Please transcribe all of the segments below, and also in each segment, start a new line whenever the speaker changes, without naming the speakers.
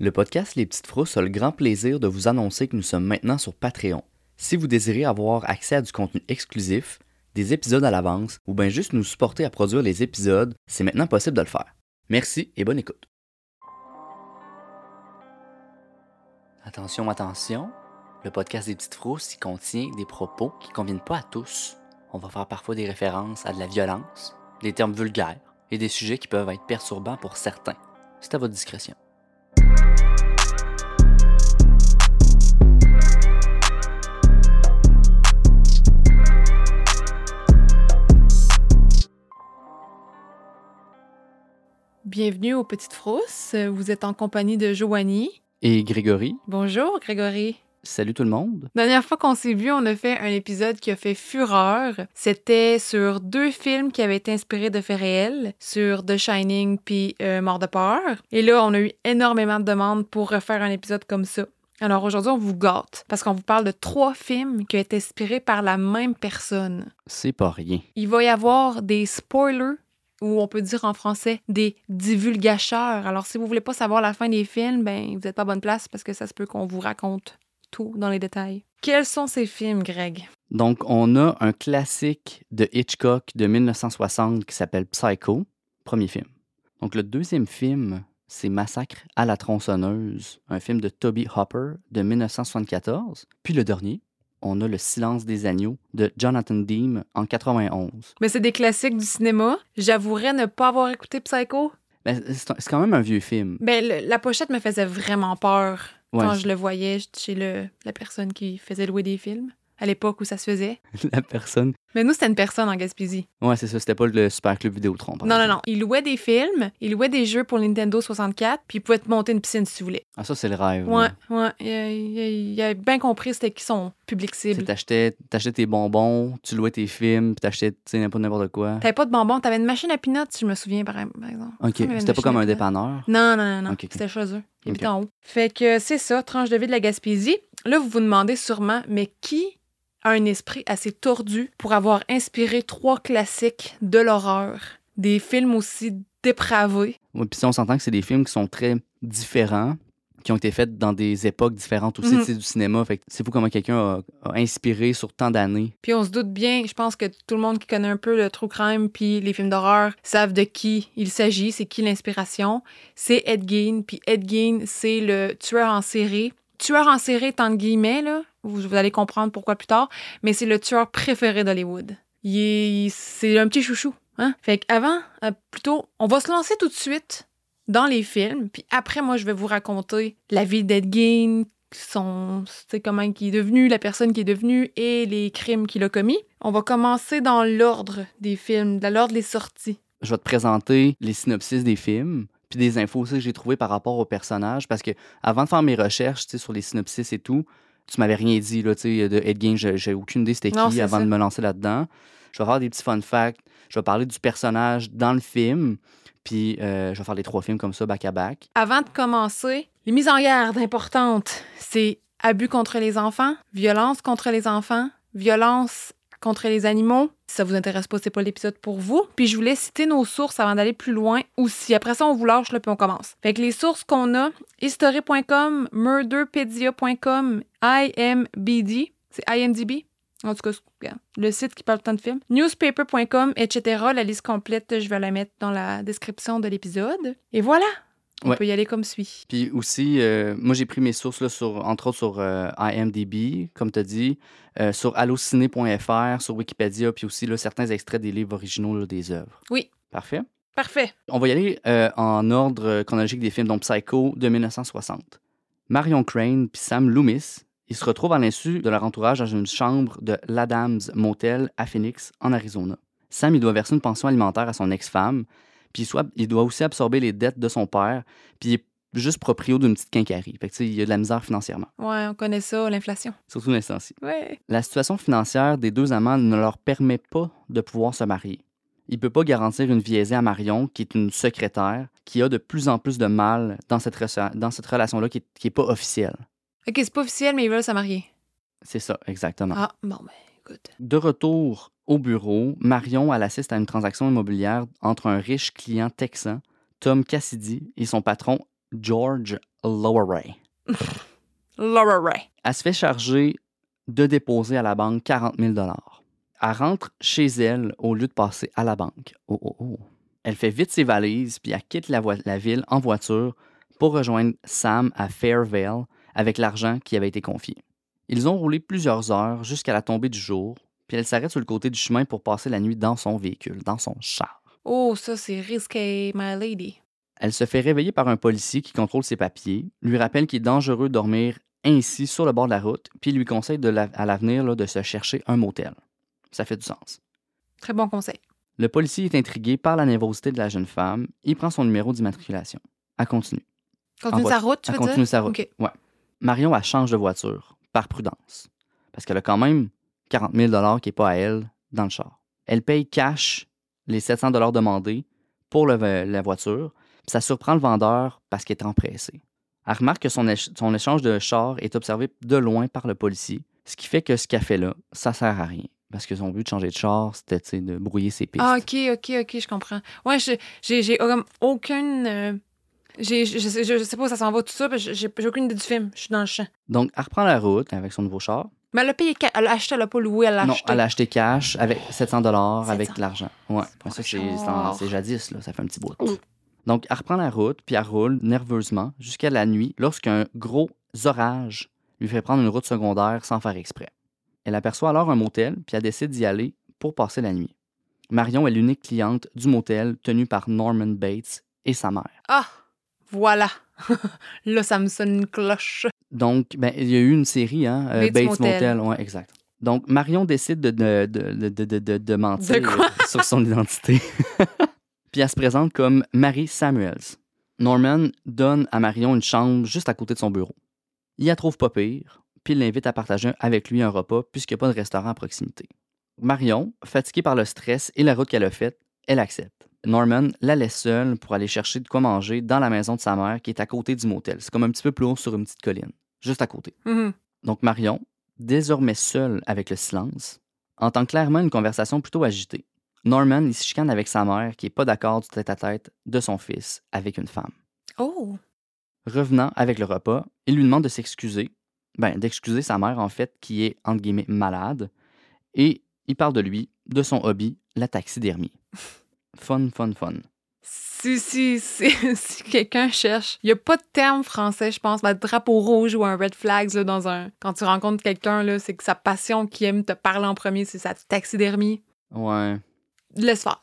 Le podcast Les Petites Frousses a le grand plaisir de vous annoncer que nous sommes maintenant sur Patreon. Si vous désirez avoir accès à du contenu exclusif, des épisodes à l'avance ou bien juste nous supporter à produire les épisodes, c'est maintenant possible de le faire. Merci et bonne écoute. Attention, attention, le podcast des Petites Frousses contient des propos qui ne conviennent pas à tous. On va faire parfois des références à de la violence, des termes vulgaires et des sujets qui peuvent être perturbants pour certains. C'est à votre discrétion.
Bienvenue aux Petites Frousses. Vous êtes en compagnie de Joanie.
Et Grégory,
Bonjour, Grégory.
salut tout le monde.
La dernière fois qu'on s'est vu, on a fait un épisode qui a fait fureur. C'était sur deux films qui avaient été inspirés de faits réels, sur The Shining puis euh, Mort de peur. Et là, on a eu énormément de demandes pour refaire un épisode comme ça. Alors aujourd'hui, on vous gâte parce qu'on vous parle de trois films qui ont été inspirés par la même personne.
C'est pas rien.
Il va y avoir des spoilers ou on peut dire en français des divulgateurs. Alors si vous voulez pas savoir la fin des films, ben vous n'êtes pas à bonne place parce que ça se peut qu'on vous raconte tout dans les détails. Quels sont ces films, Greg?
Donc, on a un classique de Hitchcock de 1960 qui s'appelle Psycho, premier film. Donc, le deuxième film, c'est Massacre à la tronçonneuse, un film de Toby Hopper de 1974. Puis le dernier, on a Le silence des agneaux de Jonathan Demme en 91.
Mais c'est des classiques du cinéma. J'avouerais ne pas avoir écouté Psycho.
Mais c'est c'est quand même un vieux film.
Ben, le- la pochette me faisait vraiment peur
Ouais,
quand je le voyais chez le, la personne qui faisait louer des films, à l'époque où ça se faisait.
la personne.
Mais nous, c'était une personne en Gaspésie.
Ouais, c'est ça, c'était pas le Super Club Vidéotron.
Non, non, non. Il louait des films, il louait des jeux pour Nintendo 64, puis il pouvait te monter une piscine si tu voulais.
Ah, ça, c'est le rêve.
Ouais, ouais. Il, a- il a- il a bien compris c'était qui son public cible.
T'achetais t'achetais tes bonbons, tu louais tes films, puis t'achetais tu sais, n'importe quoi.
T'avais pas de bonbons, t'avais une machine à peanuts, si je me souviens, par, par exemple.
Ok,
avait
c'était pas comme un dépanneur?
Non, non, non, non.
Ok, ok.
C'était chez eux. En haut. Fait que c'est ça, tranche de vie de la Gaspésie. Là, vous vous demandez sûrement, mais qui a un esprit assez tordu pour avoir inspiré trois classiques de l'horreur? Des films aussi dépravés.
Ouais, Puis si on s'entend que c'est des films qui sont très différents, qui ont été faits dans des époques différentes aussi sais, du cinéma. Fait que c'est fou comment quelqu'un a, a inspiré sur tant d'années.
Puis on se doute bien, je pense que tout le monde qui connaît un peu le true crime puis les films d'horreur savent de qui il s'agit, c'est qui l'inspiration. C'est Ed Gein, puis Ed Gein, c'est le tueur en série. Tueur en série, entre guillemets, là, vous, allez comprendre pourquoi plus tard, mais c'est le tueur préféré d'Hollywood. C'est un petit chouchou. Hein? Fait qu'avant, euh, plutôt, on va se lancer tout de suite dans les films, puis après, moi, je vais vous raconter la vie d'Ed Gein, son, comment il est devenu, la personne qui est devenue et les crimes qu'il a commis. On va commencer dans l'ordre des films, dans l'ordre des sorties.
Je vais te présenter les synopsis des films, puis des infos aussi que j'ai trouvées par rapport aux personnages. Parce que avant de faire mes recherches sur les synopsis et tout, tu m'avais rien dit là, de Ed Gein. J'ai aucune idée c'était qui avant
ça.
de me lancer là-dedans. Je vais faire des petits fun facts. Je vais parler du personnage dans le film. Puis euh, je vais faire les trois films comme ça, back à back.
Avant de commencer, les mises en garde importantes, c'est abus contre les enfants, violence contre les enfants, violence contre les animaux. Si ça vous intéresse pas, c'est pas l'épisode pour vous. Puis je voulais citer nos sources avant d'aller plus loin aussi. Après ça, on vous lâche là puis on commence. Fait que les sources qu'on a, history.com, murderpedia.com, IMBD, c'est IMDb. En tout cas, le site qui parle tant de films. Newspaper.com, etc. La liste complète, je vais la mettre dans la description de l'épisode. Et voilà, on
Ouais.
peut y aller comme suit.
Puis aussi, euh, moi, j'ai pris mes sources, là, sur, entre autres sur euh, IMDb, comme tu as dit, euh, sur allociné.fr, sur Wikipédia, puis aussi là, certains extraits des livres originaux là, des œuvres.
Oui.
Parfait.
Parfait.
On va y aller en ordre chronologique des films, donc Psycho de 1960. Marion Crane puis Sam Loomis, ils se retrouvent à l'insu de leur entourage dans une chambre de l'Adams Motel à Phoenix, en Arizona. Sam, il doit verser une pension alimentaire à son ex-femme, puis il, soit- il doit aussi absorber les dettes de son père, puis il est juste proprio d'une petite quincaillerie. Fait que, tu sais, il y a de la misère financièrement,
Ouais, on connaît ça, l'inflation.
surtout l'instant-ci.
Ouais.
La situation financière des deux amants ne leur permet pas de pouvoir se marier. Il peut pas garantir une vie aisée à Marion, qui est une secrétaire, qui a de plus en plus de mal dans cette, re- dans cette relation-là qui est, qui est pas officielle.
Ok, c'est pas officiel, mais ils veulent se marier.
C'est ça, exactement.
Ah, bon, ben, écoute.
De retour au bureau, Marion elle assiste à une transaction immobilière entre un riche client texan, Tom Cassidy, et son patron, George Laura Ray.
Laura Ray.
Elle se fait charger de déposer à la banque 40 000 Elle rentre chez elle au lieu de passer à la banque. Oh, oh, oh. Elle fait vite ses valises, puis elle quitte la ville en voiture pour rejoindre Sam à Fairvale avec l'argent qui avait été confié. Ils ont roulé plusieurs heures jusqu'à la tombée du jour, puis elle s'arrête sur le côté du chemin pour passer la nuit dans son véhicule, dans son char.
Oh, ça, c'est risqué, my lady.
Elle se fait réveiller par un policier qui contrôle ses papiers, lui rappelle qu'il est dangereux de dormir ainsi sur le bord de la route, puis lui conseille de la- à l'avenir là, de se chercher un motel. Ça fait du sens.
Très bon conseil.
Le policier est intrigué par la nervosité de la jeune femme. Il prend son numéro d'immatriculation. Elle continue.
Continue sa route, tu
Elle
veux
continue
dire?
sa route. Ouais. Marion, elle change de voiture, par prudence. Parce qu'elle a quand même 40 000 qui n'est pas à elle dans le char. Elle paye cash les 700 demandés pour le- la voiture. Puis ça surprend le vendeur parce qu'il est empressé. Elle remarque que son, éch- son échange de char est observé de loin par le policier, ce qui fait que ce qu'elle fait là, ça sert à rien. Parce que son but de changer de char, c'était de brouiller ses pistes.
Ah, OK, OK, OK, je comprends. Ouais, j'ai aucune... euh, j'ai- je, je, sais- je sais pas où ça s'en va, tout ça, j'ai aucune idée du film. Je suis dans le champ.
Donc, elle reprend la route avec son nouveau char.
Mais elle a payé... Elle l'a acheté, elle l'a pas loué, elle l'a
Non,
acheté.
elle a acheté cash avec 700 dollars avec
700.
l'argent. Ouais, ça c'est jadis là, ça fait un petit bout.
Mm.
Donc elle reprend la route puis elle roule nerveusement jusqu'à la nuit lorsqu'un gros orage lui fait prendre une route secondaire sans faire exprès. Elle aperçoit alors un motel puis elle décide d'y aller pour passer la nuit. Marion est l'unique cliente du motel tenu par Norman Bates et sa mère.
Ah, voilà. là, ça me sonne une cloche.
Donc, ben, il y a eu une série, hein, euh,
Bates
Bates,
Motel.
Motel. ouais, exact. Donc, Marion décide de, de, de, de, de, de- de mentir sur son identité. Puis elle se présente comme Mary Samuels. Norman donne à Marion une chambre juste à côté de son bureau. Il la trouve pas pire, puis il l'invite à partager avec lui un repas puisqu'il n'y a pas de restaurant à proximité. Marion, fatiguée par le stress et la route qu'elle a faite, elle accepte. Norman la laisse seule pour aller chercher de quoi manger dans la maison de sa mère qui est à côté du motel. C'est comme un petit peu plus haut sur une petite colline, juste à côté.
Mhm.
Donc Marion, désormais seule avec le silence, entend clairement une conversation plutôt agitée. Norman, il se chicane avec sa mère qui est pas d'accord du tête-à-tête de son fils avec une femme.
Oh,
Revenant avec le repas, il lui demande de s'excuser, ben d'excuser sa mère en fait qui est entre guillemets malade, et il parle de lui, de son hobby, la taxidermie. Fun, fun, fun.
Si, si, si, si quelqu'un cherche, il n'y a pas de terme français, je pense, ben, drapeau rouge ou un red flags là, dans un. Quand tu rencontres quelqu'un, là, c'est que sa passion qui aime te parler en premier, c'est sa taxidermie.
Ouais.
Laisse faire.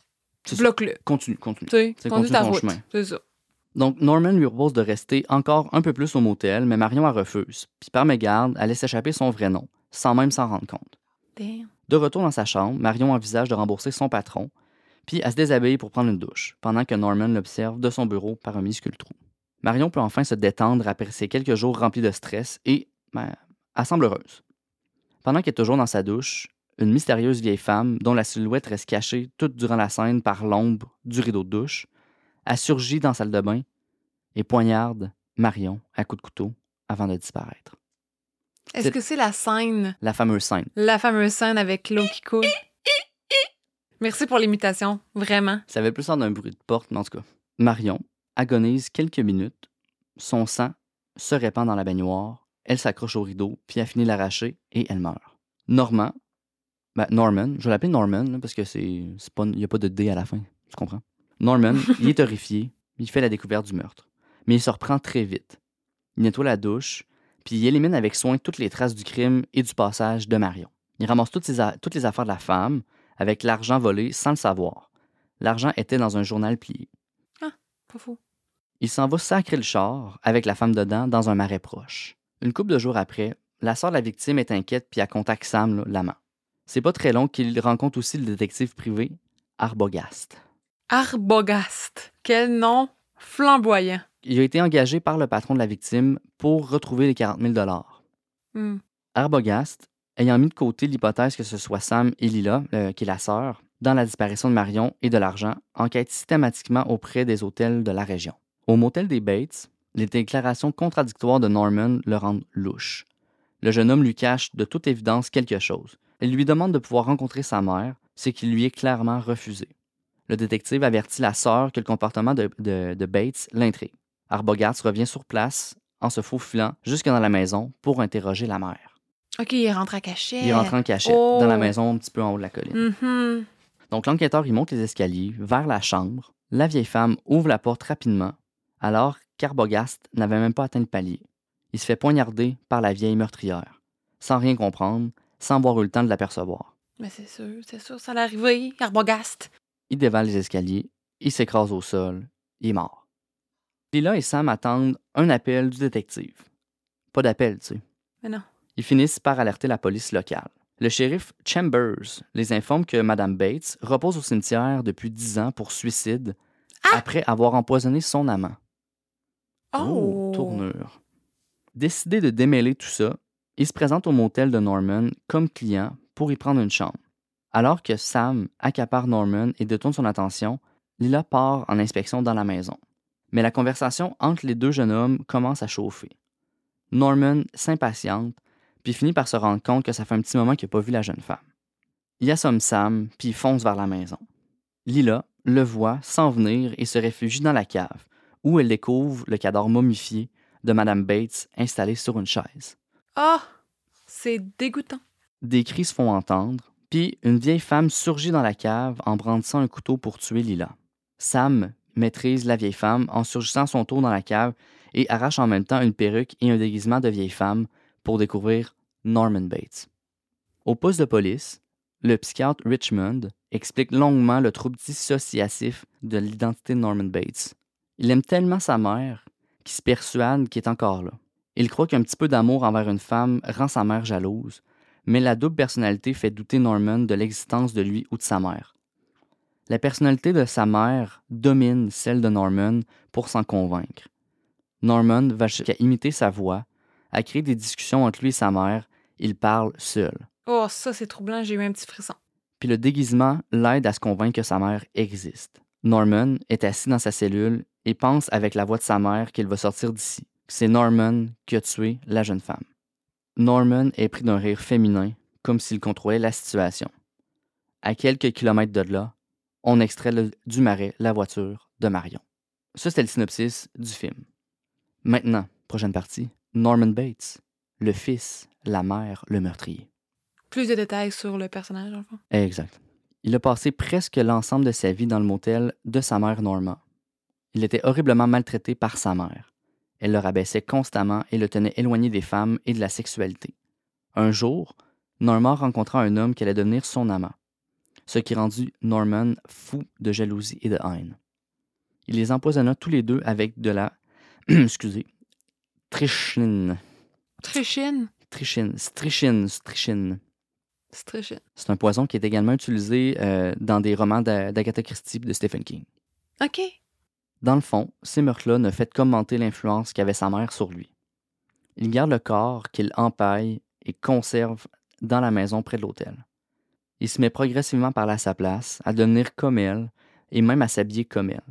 Bloque-le.
Continue, continue.
Tu sais,
continue
ta route.
chemin.
C'est ça.
Donc, Norman lui propose de rester encore un peu plus au motel, mais Marion elle refuse. Puis par mégarde, elle laisse échapper son vrai nom, sans même s'en rendre compte.
Damn.
De retour dans sa chambre, Marion envisage de rembourser son patron, puis elle se déshabille pour prendre une douche, pendant que Norman l'observe de son bureau par un minuscule trou. Marion peut enfin se détendre après ces quelques jours remplis de stress et, ben, elle semble heureuse. Pendant qu'elle est toujours dans sa douche, une mystérieuse vieille femme, dont la silhouette reste cachée toute durant la scène par l'ombre du rideau de douche, a surgi dans la salle de bain et poignarde Marion à coups de couteau avant de disparaître.
Est-ce que c'est la scène,
La fameuse scène.
la fameuse scène avec l'eau qui coule? Merci pour l'imitation, vraiment.
Ça avait plus l'air d'un bruit de porte, mais en tout cas. Marion agonise quelques minutes. Son sang se répand dans la baignoire. Elle s'accroche au rideau, puis elle finit l'arracher et elle meurt. Normand, ben Norman, je vais l'appeler Norman là, parce que c'est, c'est pas, il n'y a pas de D à la fin, tu comprends? Norman, il est horrifié, il fait la découverte du meurtre. Mais il se reprend très vite. Il nettoie la douche, puis il élimine avec soin toutes les traces du crime et du passage de Marion. Il ramasse toutes, ses a- toutes les affaires de la femme, avec l'argent volé sans le savoir. L'argent était dans un journal plié.
Pas fou.
Il s'en va sacrer le char avec la femme dedans dans un marais proche. Une couple de jours après, la sœur de la victime est inquiète puis elle contacte Sam, l'amant. C'est pas très long qu'il rencontre aussi le détective privé Arbogast.
Arbogast. Quel nom flamboyant.
Il a été engagé par le patron de la victime pour retrouver les 40 000
Hmm.
Arbogast, ayant mis de côté l'hypothèse que ce soit Sam et Lila, qui est la sœur, dans la disparition de Marion et de l'argent, enquête systématiquement auprès des hôtels de la région. Au motel des Bates, les déclarations contradictoires de Norman le rendent louche. Le jeune homme lui cache de toute évidence quelque chose. Il lui demande de pouvoir rencontrer sa mère, ce qui lui est clairement refusé. Le détective avertit la sœur que le comportement de, de- de Bates l'intrigue. Arbogast revient sur place en se faufilant jusque dans la maison pour interroger la mère.
OK, il rentre à cachette.
Il rentre en cachette
Oh.
dans la maison un petit peu en haut de la colline.
Mhm.
Donc l'enquêteur il monte les escaliers vers la chambre. La vieille femme ouvre la porte rapidement alors qu'Arbogast n'avait même pas atteint le palier. Il se fait poignarder par la vieille meurtrière, sans rien comprendre, sans avoir eu le temps de l'apercevoir.
Mais c'est sûr, c'est sûr, ça allait arriver. Arbogast.
Il dévale les escaliers, il s'écrase au sol, il est mort. Lila et Sam attendent un appel du détective. Pas d'appel, tu sais.
Mais non.
Ils finissent par alerter la police locale. Le shérif Chambers les informe que Mme Bates repose au cimetière depuis 10 ans pour suicide après avoir empoisonné son amant.
Oh!
tournure. Décidé de démêler tout ça, il se présente au motel de Norman comme client pour y prendre une chambre. Alors que Sam accapare Norman et détourne son attention, Lila part en inspection dans la maison. Mais la conversation entre les deux jeunes hommes commence à chauffer. Norman s'impatiente, puis finit par se rendre compte que ça fait un petit moment qu'il n'a pas vu la jeune femme. Il assomme Sam, puis il fonce vers la maison. Lila le voit s'en venir et se réfugie dans la cave, où elle découvre le cadavre momifié de Madame Bates installé sur une chaise.
Ah! c'est dégoûtant.
Des cris se font entendre, puis une vieille femme surgit dans la cave en brandissant un couteau pour tuer Lila. Sam maîtrise la vieille femme en surgissant son tour dans la cave et arrache en même temps une perruque et un déguisement de vieille femme pour découvrir Norman Bates. Au poste de police, le psychiatre Richmond explique longuement le trouble dissociatif de l'identité de Norman Bates. Il aime tellement sa mère qu'il se persuade qu'il est encore là. Il croit qu'un petit peu d'amour envers une femme rend sa mère jalouse, mais la double personnalité fait douter Norman de l'existence de lui ou de sa mère. La personnalité de sa mère domine celle de Norman pour s'en convaincre. Norman va jusqu'à imiter sa voix, à créer des discussions entre lui et sa mère, il parle seul.
Oh, ça, c'est troublant, j'ai eu un petit frisson.
Puis le déguisement l'aide à se convaincre que sa mère existe. Norman est assis dans sa cellule et pense avec la voix de sa mère qu'il va sortir d'ici. C'est Norman qui a tué la jeune femme. Norman est pris d'un rire féminin, comme s'il contrôlait la situation. À quelques kilomètres de là, on extrait le- du marais la voiture de Marion. Ça, c'était le synopsis du film. Maintenant, prochaine partie, Norman Bates, le fils, la mère, le meurtrier.
Plus de détails sur le personnage, enfin.
Exact. Il a passé presque l'ensemble de sa vie dans le motel de sa mère Norma. Il était horriblement maltraité par sa mère. Elle le rabaissait constamment et le tenait éloigné des femmes et de la sexualité. Un jour, Norma rencontra un homme qui allait devenir son amant, ce qui rendit Norman fou de jalousie et de haine. Il les empoisonna tous les deux avec de la, excusez, trichine,
Trichine.
trichine, strichine, strichine.
C'est
un poison qui est également utilisé euh, dans des romans d'A- d'Agatha Christie et de Stephen King.
OK.
Dans le fond, ces meurtres-là ne fait commenter l'influence qu'avait sa mère sur lui. Il garde le corps qu'il empaille et conserve dans la maison près de l'hôtel. Il se met progressivement par là à sa place, à devenir comme elle et même à s'habiller comme elle.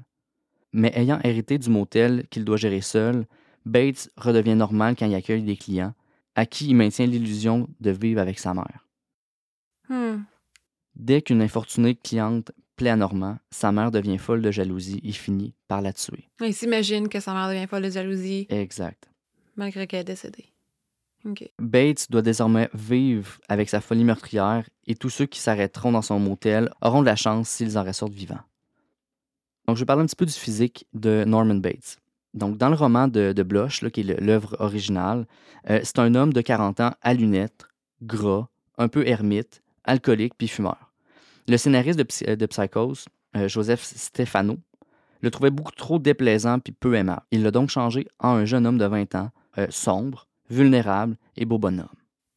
Mais ayant hérité du motel qu'il doit gérer seul, Bates redevient normal quand il accueille des clients, à qui il maintient l'illusion de vivre avec sa mère.
Hmm.
Dès qu'une infortunée cliente plaît à Normand, sa mère devient folle de jalousie et finit par la tuer.
Il s'imagine que sa mère devient folle de jalousie,
Exact.
malgré qu'elle est décédée.
Bates doit désormais vivre avec sa folie meurtrière et tous ceux qui s'arrêteront dans son motel auront de la chance s'ils en ressortent vivants. Donc, je vais parler un petit peu du physique de Norman Bates. Donc, dans le roman de, de Bloch, là, qui est l'œuvre originale, euh, c'est un homme de 40 ans à lunettes, gras, un peu ermite, alcoolique puis fumeur. Le scénariste de, Psy- de Psychose, euh, Joseph Stefano, le trouvait beaucoup trop déplaisant puis peu aimable. Il l'a donc changé en un jeune homme de 20 ans, euh, sombre, vulnérable et beau bonhomme.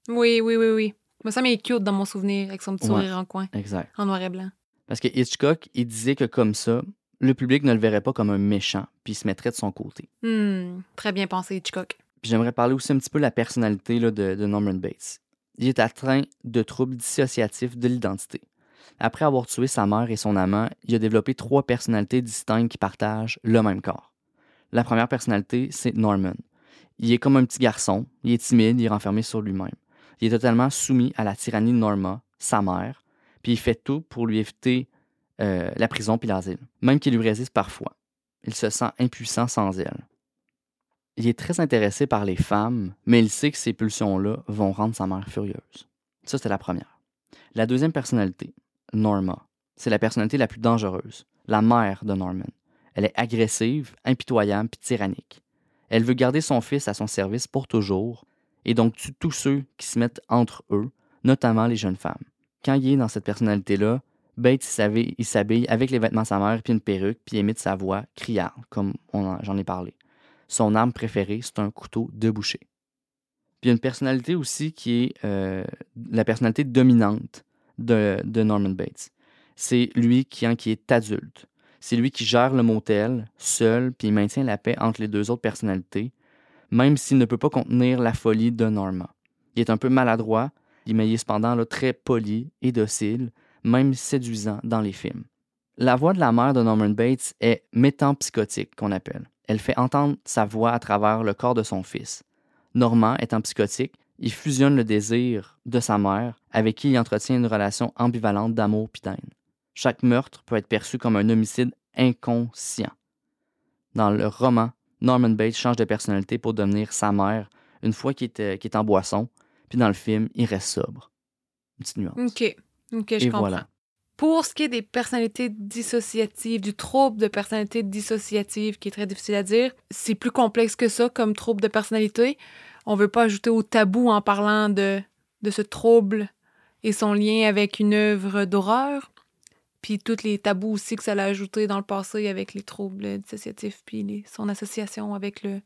Oui, oui, oui, oui. Moi, ça m'est cute dans mon souvenir, avec son petit
Ouais.
sourire en coin,
Exact.
en noir et blanc.
Parce que Hitchcock, il disait que comme ça, le public ne le verrait pas comme un méchant, puis il se mettrait de son côté.
Hmm. Très bien pensé, Hitchcock.
Puis j'aimerais parler aussi un petit peu de la personnalité là, de, de Norman Bates. Il est atteint de troubles dissociatifs de l'identité. Après avoir tué sa mère et son amant, il a développé trois personnalités distinctes qui partagent le même corps. La première personnalité, c'est Norman. Il est comme un petit garçon, il est timide, il est renfermé sur lui-même. Il est totalement soumis à la tyrannie de Norma, sa mère, puis il fait tout pour lui éviter euh, la prison puis l'asile, même qu'il lui résiste parfois. Il se sent impuissant sans elle. il est très intéressé par les femmes, mais il sait que ces pulsions-là vont rendre sa mère furieuse. Ça, c'était la première. La deuxième personnalité, Norma, c'est la personnalité la plus dangereuse, la mère de Norman. Elle est agressive, impitoyable puis tyrannique. Elle veut garder son fils à son service pour toujours et donc tue tous ceux qui se mettent entre eux, notamment les jeunes femmes. Quand il est dans cette personnalité-là, Bates il s'habille avec les vêtements de sa mère puis une perruque puis émite sa voix criarde, comme j'en ai parlé. Son arme préférée, c'est un couteau de boucher. Puis il y a une personnalité aussi qui est euh, la personnalité dominante de, Norman Bates. C'est lui qui, qui est adulte. C'est lui qui gère le motel seul, puis il maintient la paix entre les deux autres personnalités, même s'il ne peut pas contenir la folie de Norma. Il est un peu maladroit, mais il est cependant très poli et docile, même séduisant dans les films. La voix de la mère de Norman Bates est métampsychotique, qu'on appelle. Elle fait entendre sa voix à travers le corps de son fils. Normand étant psychotique, il fusionne le désir de sa mère, avec qui il entretient une relation ambivalente d'amour et chaque meurtre peut être perçu comme un homicide inconscient. Dans le roman, Norman Bates change de personnalité pour devenir sa mère une fois qu'il est, est, en boisson, puis dans le film, il reste sobre. Une petite nuance.
OK. Je comprends. Pour ce qui est des personnalités dissociatives, du trouble de personnalité dissociative, qui est très difficile à dire, c'est plus complexe que ça comme trouble de personnalité. On veut pas ajouter au tabou en parlant de, de ce trouble et son lien avec une œuvre d'horreur puis tous les tabous aussi que ça l'a ajouté dans le passé avec les troubles dissociatifs, puis son association avec le,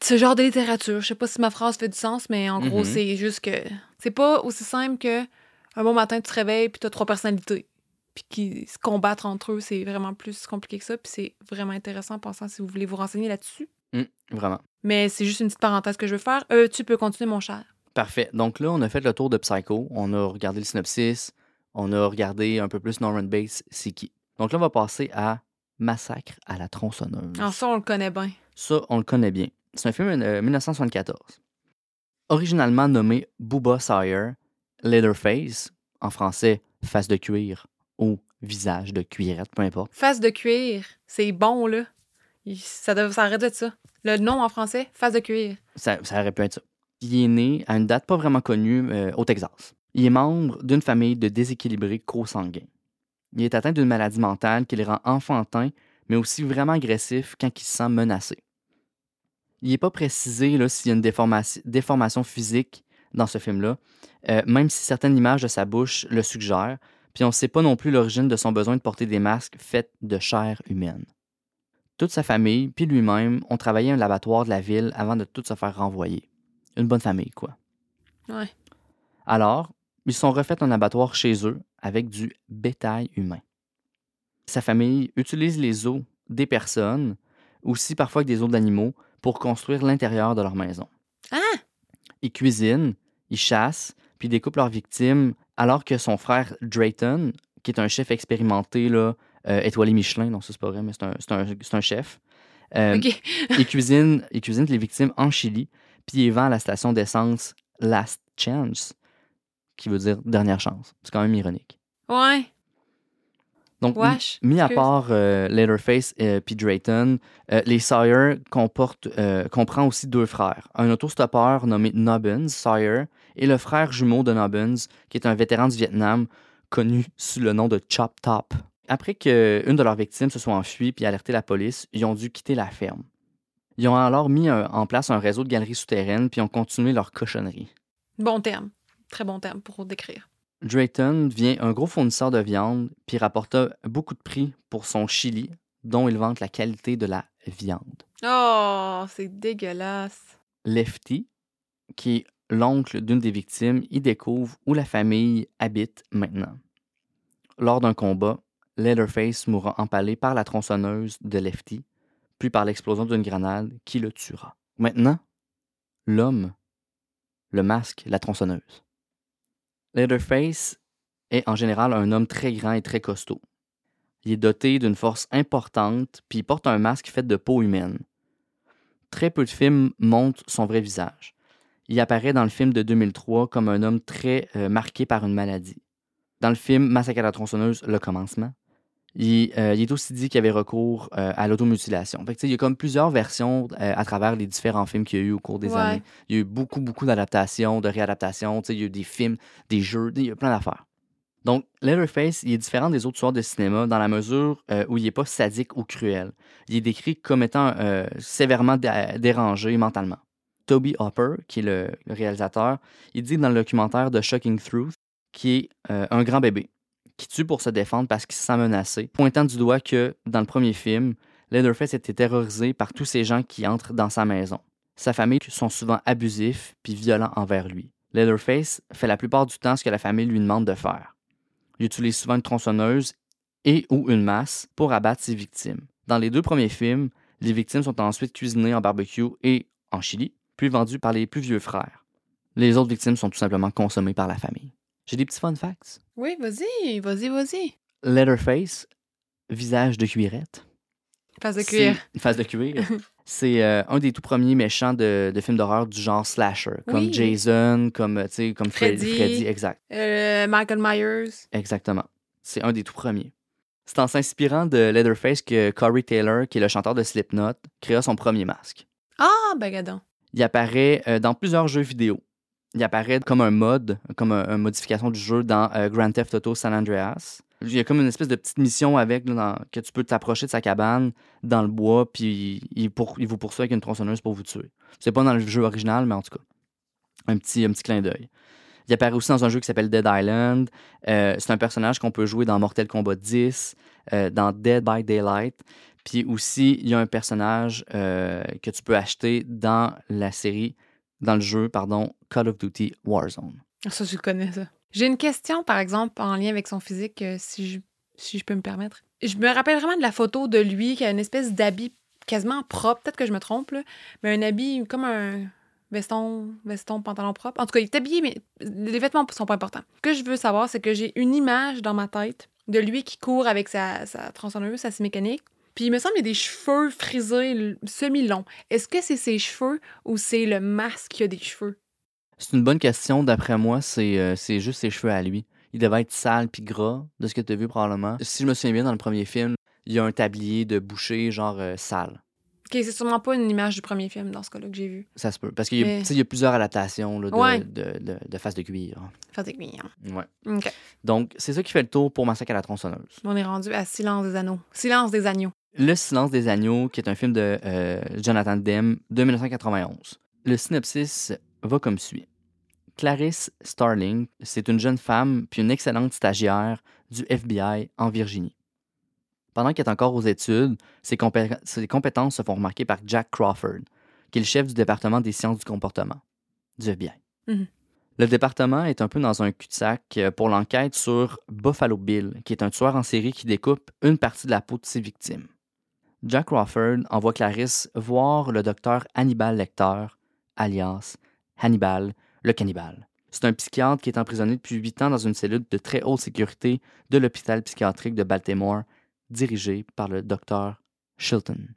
ce genre de littérature. Je sais pas si ma phrase fait du sens, mais en gros, mm-hmm. c'est juste que c'est pas aussi simple que un bon matin, tu te réveilles, puis tu as trois personnalités. Puis qui se combattre entre eux, c'est vraiment plus compliqué que ça. Puis c'est vraiment intéressant en pensant si vous voulez vous renseigner là-dessus.
Mm, vraiment.
Mais c'est juste une petite parenthèse que je veux faire. Euh, tu peux continuer, mon cher.
Parfait. Donc là, on a fait le tour de Psycho. On a regardé le synopsis on a regardé un peu plus Norman Bates, c'est qui? Donc là, on va passer à Massacre à la tronçonneuse.
Ah, ça, on le connaît bien.
Ça, on le connaît bien. C'est un film de 1974. Originalement nommé Booba Sire, Leatherface, en français, face de cuir ou visage de cuirette, peu importe.
Face de cuir, c'est bon, là. Ça, devrait, ça de ça. Le nom en français, face de cuir.
Ça, ça aurait pu être ça. Il est né à une date pas vraiment connue euh, au Texas. Il est membre d'une famille de déséquilibrés co-sanguins. Il est atteint d'une maladie mentale qui le rend enfantin, mais aussi vraiment agressif quand il se sent menacé. Il n'est pas précisé s'il y a une déformation, physique dans ce film-là, euh, même si certaines images de sa bouche le suggèrent, puis on ne sait pas non plus l'origine de son besoin de porter des masques faits de chair humaine. Toute sa famille, puis lui-même, ont travaillé à un laboratoire de la ville avant de tout se faire renvoyer. Une bonne famille, quoi.
Ouais.
Alors, ils sont refaits un abattoir chez eux avec du bétail humain. Sa famille utilise les os des personnes, aussi parfois avec des os d'animaux, pour construire l'intérieur de leur maison.
Ah!
Ils cuisinent, ils chassent, puis découpent leurs victimes, alors que son frère Drayton, qui est un chef expérimenté, là, euh, étoilé Michelin, non, ça c'est pas vrai, mais c'est un, chef, euh, il, cuisine, il cuisine les victimes en Chili, puis il vend à la station d'essence Last Chance, qui veut dire dernière chance. C'est quand même ironique.
Ouais.
Donc, mis à part euh, Leatherface et puis Drayton, euh, les Sawyer comportent, euh, comprend aussi deux frères. Un autostoppeur nommé Nobbins Sawyer et le frère jumeau de Nobbins, qui est un vétéran du Vietnam connu sous le nom de Chop Top. Après qu'une de leurs victimes se soit enfuie puis alerté la police, ils ont dû quitter la ferme. Ils ont alors mis en place un réseau de galeries souterraines puis ont continué leur cochonnerie.
Bon terme. Très bon terme pour décrire.
Drayton devient un gros fournisseur de viande puis rapporta beaucoup de prix pour son chili, dont il vante la qualité de la viande.
Oh, c'est dégueulasse.
Lefty, qui est l'oncle d'une des victimes, y découvre où la famille habite maintenant. Lors d'un combat, Leatherface mourra empalé par la tronçonneuse de Lefty, puis par l'explosion d'une grenade qui le tuera. Maintenant, l'homme, le masque, la tronçonneuse. Leatherface est en général un homme très grand et très costaud. Il est doté d'une force importante, puis il porte un masque fait de peau humaine. Très peu de films montrent son vrai visage. Il apparaît dans le film de 2003 comme un homme très euh, marqué par une maladie. Dans le film Massacre à la tronçonneuse, le commencement, Il, euh, il est aussi dit qu'il avait recours euh, à l'automutilation. Fait que, il y a comme plusieurs versions euh, à travers les différents films qu'il y a eu au cours des
Ouais.
années. Il y a eu beaucoup, beaucoup d'adaptations, de réadaptations. Il y a eu des films, des jeux, il y a plein d'affaires. Donc, Leatherface, il est différent des autres tueurs de cinéma dans la mesure où il n'est pas sadique ou cruel. Il est décrit comme étant sévèrement dé- dérangé mentalement. Toby Hopper, qui est le, le réalisateur, il dit dans le documentaire The Shocking Truth qu'il est un grand bébé qui tue pour se défendre parce qu'il se sent menacé, pointant du doigt que, dans le premier film, Leatherface était terrorisé par tous ces gens qui entrent dans sa maison. Sa famille sont souvent abusifs puis violents envers lui. Leatherface fait la plupart du temps ce que la famille lui demande de faire. Il utilise souvent une tronçonneuse et ou une masse pour abattre ses victimes. Dans les deux premiers films, les victimes sont ensuite cuisinées en barbecue et en chili, puis vendues par les plus vieux frères. Les autres victimes sont tout simplement consommées par la famille. J'ai des petits fun facts.
Oui, vas-y, vas-y, vas-y.
Leatherface, visage de cuirette.
Face de cuir.
Face de cuir. C'est euh, un des tout premiers méchants de, de films d'horreur du genre slasher, comme
Oui.
Jason, comme, tu sais, comme Fre-
Freddy.
Freddy. Exact,
Euh, Michael Myers.
exactement. C'est un des tout premiers. C'est en s'inspirant de Leatherface que Corey Taylor, qui est le chanteur de Slipknot, créa son premier masque.
Ah, ben gadon.
Il apparaît euh, dans plusieurs jeux vidéo. Il apparaît comme un mod, comme un- une modification du jeu dans euh, Grand Theft Auto San Andreas. Il y a comme une espèce de petite mission avec, que tu peux t'approcher de sa cabane dans le bois, puis il, vous poursuit avec une tronçonneuse pour vous tuer. C'est pas dans le jeu original, mais en tout cas, un petit, un petit clin d'œil. Il apparaît aussi dans un jeu qui s'appelle Dead Island. Euh, c'est un personnage qu'on peut jouer dans Mortal Kombat 10, euh, dans Dead by Daylight. Puis aussi, il y a un personnage que tu peux acheter dans la série, dans le jeu, pardon, Call of Duty Warzone.
Ah, Ça, je connais, ça. J'ai une question, par exemple, en lien avec son physique, euh, si, je, si je peux me permettre. Je me rappelle vraiment de la photo de lui qui a une espèce d'habit quasiment propre. Peut-être que je me trompe, mais un habit comme un veston, veston, pantalon propre. En tout cas, il est habillé, mais les vêtements sont pas importants. Ce que je veux savoir, c'est que j'ai une image dans ma tête de lui qui court avec sa, sa tronçonneuse, sa scie mécanique. Puis il me semble qu'il y a des cheveux frisés semi-longs. Est-ce que c'est ses cheveux ou c'est le masque qui a des cheveux?
C'est une bonne question. D'après moi, c'est euh, c'est juste ses cheveux à lui. Il devait être sale puis gras, de ce que tu as vu probablement. Si je me souviens bien, dans le premier film, il y a un tablier de boucher, genre euh, sale.
Ok, c'est sûrement pas une image du premier film dans ce cas-là que j'ai vu.
Ça se peut. Parce qu'il y, a-
Mais-
y plusieurs adaptations là, de,
Ouais.
de, de, de face de cuir.
Faire des clients.
Ouais.
Ok.
Donc, c'est ça qui fait le tour pour Massacre à la tronçonneuse.
On est rendu à Silence des Anneaux. Silence des Agneaux.
Le silence des agneaux, qui est un film de euh, Jonathan Demme de 1991. Le synopsis va comme suit. Clarisse Starling, c'est une jeune femme puis une excellente stagiaire du FBI en Virginie. Pendant qu'elle est encore aux études, ses, compé- ses compétences se font remarquer par Jack Crawford, qui est le chef du département des sciences du comportement du FBI.
Mhm.
Le département est un peu dans un cul-de-sac euh, pour l'enquête sur Buffalo Bill, qui est un tueur en série qui découpe une partie de la peau de ses victimes. Jack Crawford envoie Clarisse voir le docteur Hannibal Lecter, alias Hannibal, le cannibale. C'est un psychiatre qui est emprisonné depuis huit ans dans une cellule de très haute sécurité de l'hôpital psychiatrique de Baltimore, dirigé par le docteur Chilton.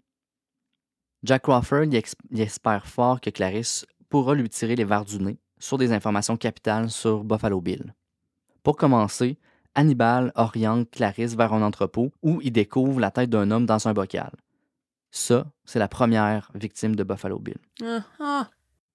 Jack Crawford y espère fort que Clarisse pourra lui tirer les verres du nez sur des informations capitales sur Buffalo Bill. Pour commencer, Hannibal oriente Clarisse vers un entrepôt où il découvre la tête d'un homme dans un bocal. Ça, c'est la première victime de Buffalo Bill.
Ah, ah.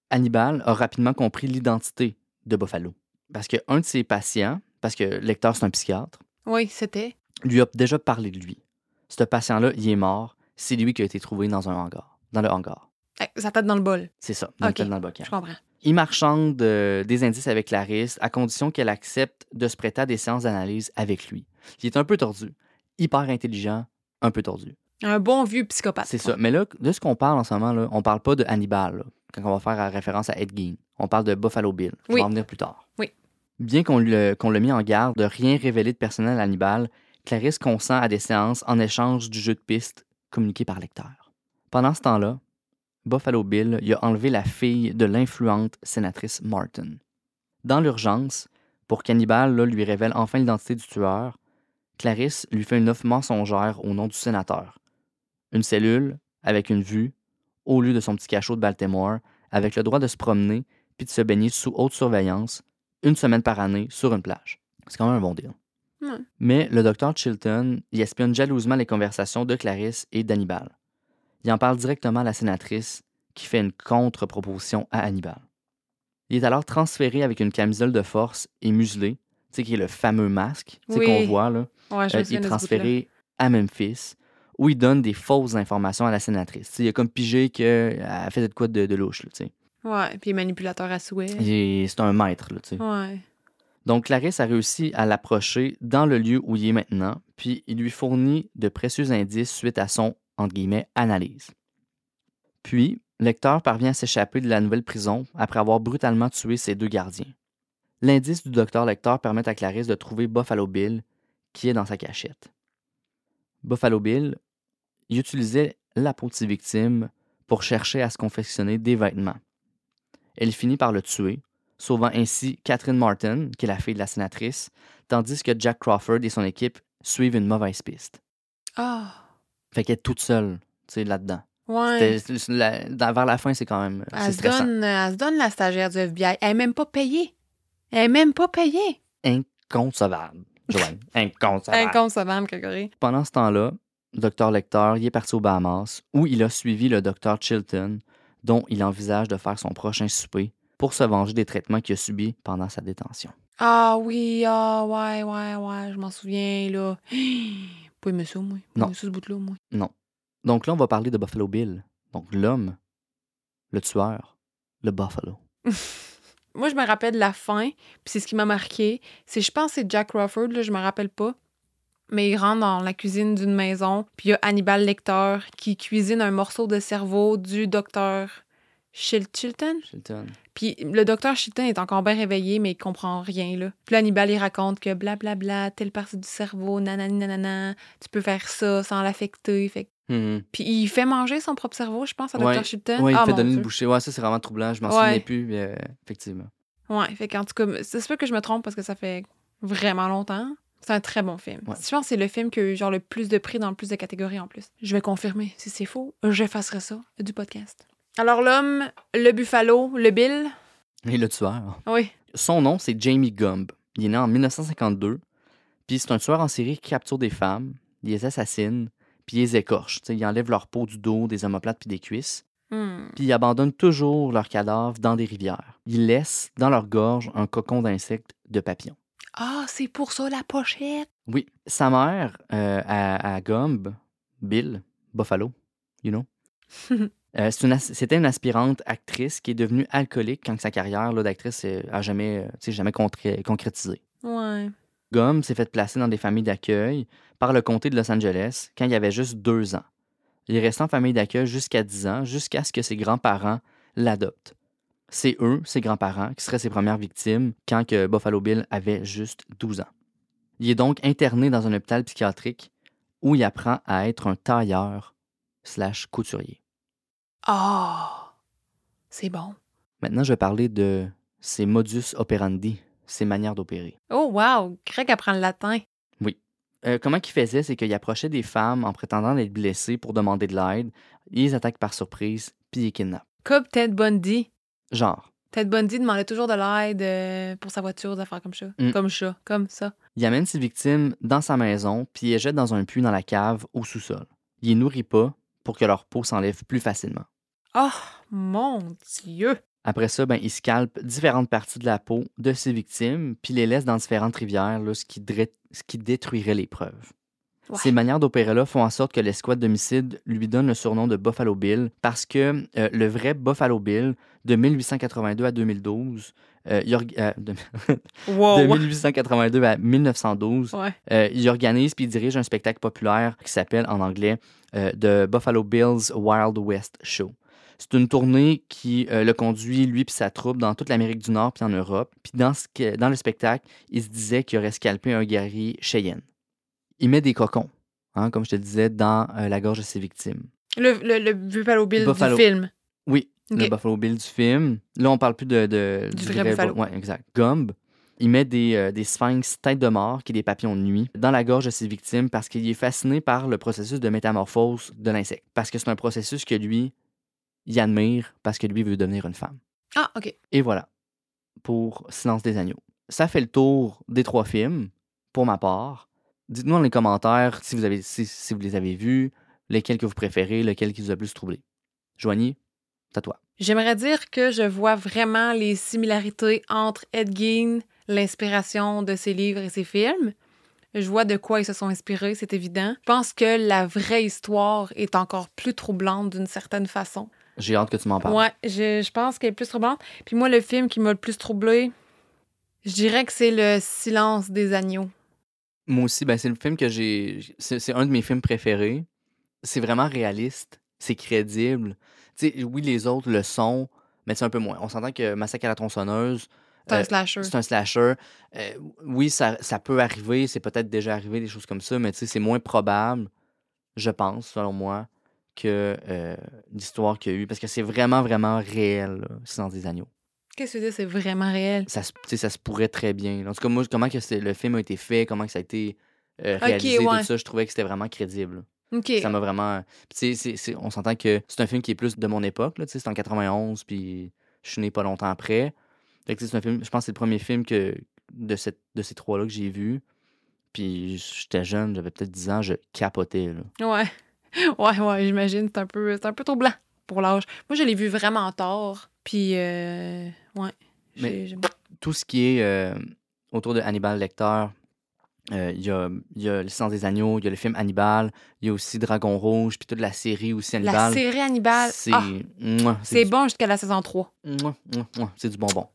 Hannibal a rapidement compris l'identité de Buffalo. Parce qu'un de ses patients, parce que Lecteur c'est un psychiatre,
Oui, c'était.
lui a déjà parlé de lui. Ce patient-là, il est mort. C'est lui qui a été trouvé dans un hangar. Dans le hangar.
Eh, Sa tête dans le bol.
C'est ça, dans, le
Ok,
tel- dans le bocal.
Je comprends.
Il marchande euh, des indices avec Clarisse à condition qu'elle accepte de se prêter à des séances d'analyse avec lui. Il est un peu tordu, hyper intelligent, un peu tordu.
Un bon vieux psychopathe.
C'est ça. Mais là, de ce qu'on parle en ce moment, là, on parle pas de Hannibal, là, quand on va faire euh, référence à Ed Gein. On parle de Buffalo Bill. Je
Oui.
vais en venir plus tard.
Oui.
Bien qu'on l'ait mis en garde de rien révéler de personnel à Hannibal, Clarisse consent à des séances en échange du jeu de piste communiqué par lecteur. Pendant ce temps-là, Buffalo Bill il a enlevé la fille de l'influente sénatrice Martin. Dans l'urgence, pour qu'Hannibal lui révèle enfin l'identité du tueur, Clarisse lui fait une offre mensongère au nom du sénateur. Une cellule, avec une vue, au lieu de son petit cachot de Baltimore, avec le droit de se promener puis de se baigner sous haute surveillance une semaine par année sur une plage. C'est quand même un bon deal.
Ouais.
Mais le docteur Chilton, il espionne jalousement les conversations de Clarisse et d'Hannibal. Il en parle directement à la sénatrice, qui fait une contre-proposition à Hannibal. Il est alors transféré avec une camisole de force et muselé, tu sais, qui est le fameux masque
Oui.
qu'on voit, là.
Ouais, je
Euh, il est transféré à Memphis, où il donne des fausses informations à la sénatrice. Tu sais, il a comme pigé qu'elle faisait de quoi de, de louche, là, tu sais.
Ouais, puis manipulateur à souhait.
C'est un maître, là, tu sais.
Ouais.
Donc, Clarisse a réussi à l'approcher dans le lieu où il est maintenant, puis il lui fournit de précieux indices suite à son, entre guillemets, analyse. Puis, Lecteur parvient à s'échapper de la nouvelle prison après avoir brutalement tué ses deux gardiens. L'indice du docteur Lecteur permet à Clarisse de trouver Buffalo Bill, qui est dans sa cachette. Buffalo Bill, il utilisait la peau de ses victimes pour chercher à se confectionner des vêtements. Elle finit par le tuer, sauvant ainsi Catherine Martin, qui est la fille de la sénatrice, tandis que Jack Crawford et son équipe suivent une mauvaise piste.
Ah.
Fait qu'elle est toute seule, tu sais, là-dedans.
Ouais.
La- vers la fin, c'est quand même
Elle se, donne, elle se donne la stagiaire du FBI. Elle est même pas payée. Elle est même pas payée.
Inconcevable, Joanne. Inconcevable.
Inconcevable, Grégory.
Pendant ce temps-là, le docteur Lecter il est parti aux Bahamas, où il a suivi le docteur Chilton, dont il envisage de faire son prochain souper pour se venger des traitements qu'il a subis pendant sa détention.
Ah oui, ah ouais, ouais, ouais, je m'en souviais, là. Pas aimé ça, moi. Pas
Non.
ce bout-là, moi.
Non. Donc là, on va parler de Buffalo Bill. Donc l'homme, le tueur, le Buffalo.
Moi, je me rappelle de la fin, puis c'est ce qui m'a marqué. C'est, je pense, c'est Jack Crawford, là, je me rappelle pas. Mais il rentre dans la cuisine d'une maison, puis il y a Hannibal Lecter qui cuisine un morceau de cerveau du docteur Chil- Chilton.
Chilton.
Puis le docteur Chilton est encore bien réveillé, mais il comprend rien, là. Puis Hannibal, il raconte que blablabla, telle partie du cerveau, nanani nanana, tu peux faire ça sans l'affecter. Fait
Mhm.
Puis il fait manger son propre cerveau, je pense, à. Dr. Chilton.
Ouais, il
Ah,
fait donner
Dieu.
une bouchée. Ouais, ça, c'est vraiment troublant. Je m'en
Ouais.
souvenais plus, mais, euh, effectivement.
Ouais, fait qu'en tout cas, c'est sûr que je me trompe parce que ça fait vraiment longtemps. C'est un très bon film.
Ouais.
Je pense que c'est le film qui a eu genre le plus de prix dans le plus de catégories en plus. Je vais confirmer. Si c'est faux, j'effacerai ça du podcast. Alors l'homme, le buffalo, le Bill.
Et le tueur.
Oui.
Son nom, c'est Jamie Gumb. Il est né en 1952. Puis c'est un tueur en série qui capture des femmes, il les assassine, puis il les écorche. Tu sais, il enlève leur peau du dos, des omoplates puis des cuisses.
Hmm.
Puis il abandonne toujours leurs cadavres dans des rivières. Il laisse dans leur gorge un cocon d'insectes de papillons.
Ah, c'est pour ça la pochette.
Oui, sa mère, euh, à, à Gumb, Bill, Buffalo, you know, euh, une c'était une aspirante actrice qui est devenue alcoolique quand sa carrière d'actrice a jamais, euh, jamais contré- concrétisé.
Ouais.
Gum s'est fait placer dans des familles d'accueil par le comté de Los Angeles quand il avait juste deux ans. Il est resté en famille d'accueil jusqu'à 10 ans, jusqu'à ce que ses grands-parents l'adoptent. C'est eux, ses grands-parents, qui seraient ses premières victimes quand que Buffalo Bill avait juste 12 ans. Il est donc interné dans un hôpital psychiatrique où il apprend à être un tailleur slash couturier.
Ah, c'est bon.
Maintenant, je vais parler de ses modus operandi, ses manières d'opérer.
Oh wow, Greg apprend le latin.
Euh, comment il faisait, c'est qu'il approchait des femmes en prétendant d'être blessées pour demander de l'aide, il les attaque par surprise, puis il les kidnappe.
Comme Ted Bundy.
Genre,
Ted Bundy demandait toujours de l'aide euh, pour sa voiture, des affaires comme ça.
Mm.
Comme ça, comme ça.
il amène ses victimes dans sa maison, puis il les jette dans un puits dans la cave au sous-sol. Il les nourrit pas pour que leur peau s'enlève plus facilement.
Oh, mon Dieu.
Après ça, ben, il scalpe différentes parties de la peau de ses victimes, puis les laisse dans différentes rivières, là, ce, qui ce qui détruirait les preuves.
Ouais.
Ces manières d'opérer-là font en sorte que l'escouade d'homicide lui donne le surnom de Buffalo Bill parce que euh, le vrai Buffalo Bill, de 1882 à 2012, euh, il euh, de,
Wow.
de 1882 à 1912,
Ouais.
euh, il organise puis il dirige un spectacle populaire qui s'appelle en anglais The Buffalo Bill's Wild West Show. C'est une tournée qui euh, le conduit, lui et sa troupe, dans toute l'Amérique du Nord puis en Europe. Puis dans, dans le spectacle, il se disait qu'il aurait scalpé un guerrier Cheyenne. Il met des cocons, hein, comme je te disais, dans euh, la gorge de ses victimes.
Le, le, le Buffalo Bill
Buffalo.
du film.
Oui, le. Buffalo Bill du film. Là, on parle plus de... de-
Du vrai Buffalo.
Oui, exact. Gumb, il met des, euh, des sphinx tête de mort, qui est des papillons de nuit, dans la gorge de ses victimes parce qu'il est fasciné par le processus de métamorphose de l'insecte. Parce que c'est un processus que lui, il admire parce que lui veut devenir une femme.
Ah, OK.
Et voilà, pour Silence des agneaux. Ça fait le tour des trois films. Pour ma part, dites-nous dans les commentaires si vous, avez, si, si vous les avez vus, lesquels que vous préférez, lequel qui vous a plus troublé. Joanie, c'est à toi.
J'aimerais dire que je vois vraiment les similarités entre Ed Gein, l'inspiration de ses livres et ses films. Je vois de quoi ils se sont inspirés, c'est évident. Je pense que la vraie histoire est encore plus troublante d'une certaine façon.
J'ai hâte que tu m'en parles.
Ouais, je, je pense qu'elle est plus troublante. Puis moi, le film qui m'a le plus troublé, je dirais que c'est Le silence des agneaux.
Moi aussi, ben, c'est le film que j'ai. C'est un de mes films préférés. C'est vraiment réaliste. C'est crédible. Tu sais, oui, les autres le sont, mais c'est un peu moins. On s'entend que Massacre à la tronçonneuse,
C'est un
Euh,
slasher.
c'est un slasher. Euh, oui, ça, ça peut arriver. C'est peut-être déjà arrivé, des choses comme ça, mais tu sais, c'est moins probable, je pense, selon moi, que euh, l'histoire qu'il y a eu. Parce que c'est vraiment, vraiment réel, là, Silence des agneaux.
Qu'est-ce que tu veux dire, c'est vraiment réel?
Ça, se- ça pourrait très bien. En tout cas, moi, comment que le film a été fait, comment que ça a été euh, réalisé,
ouais.
tout ça, je trouvais que c'était vraiment crédible. Ça m'a vraiment. On s'entend que c'est un film qui est plus de mon époque. C'est en 91, puis je suis né pas longtemps après. Fait que, un film. Je pense que c'est le premier film que, de, cette, de ces trois-là que j'ai vu. Puis j'étais jeune, j'avais peut-être 10 ans, je capotais. Là.
Ouais. Ouais, ouais, j'imagine. C'est un peu, un peu trop blanc pour l'âge. Moi, je l'ai vu vraiment tard. Puis, euh, ouais.
Mais- Tout ce qui est euh, autour de Hannibal Lecter, euh, il y, a, y a Le Silence des Agneaux, il y a le film Hannibal, il y a aussi Dragon Rouge, puis toute la série aussi
La
Hannibal.
série Hannibal,
C'est
ah,
du-
bon jusqu'à la saison 3.
mouah, mouah, mouah, c'est du bonbon.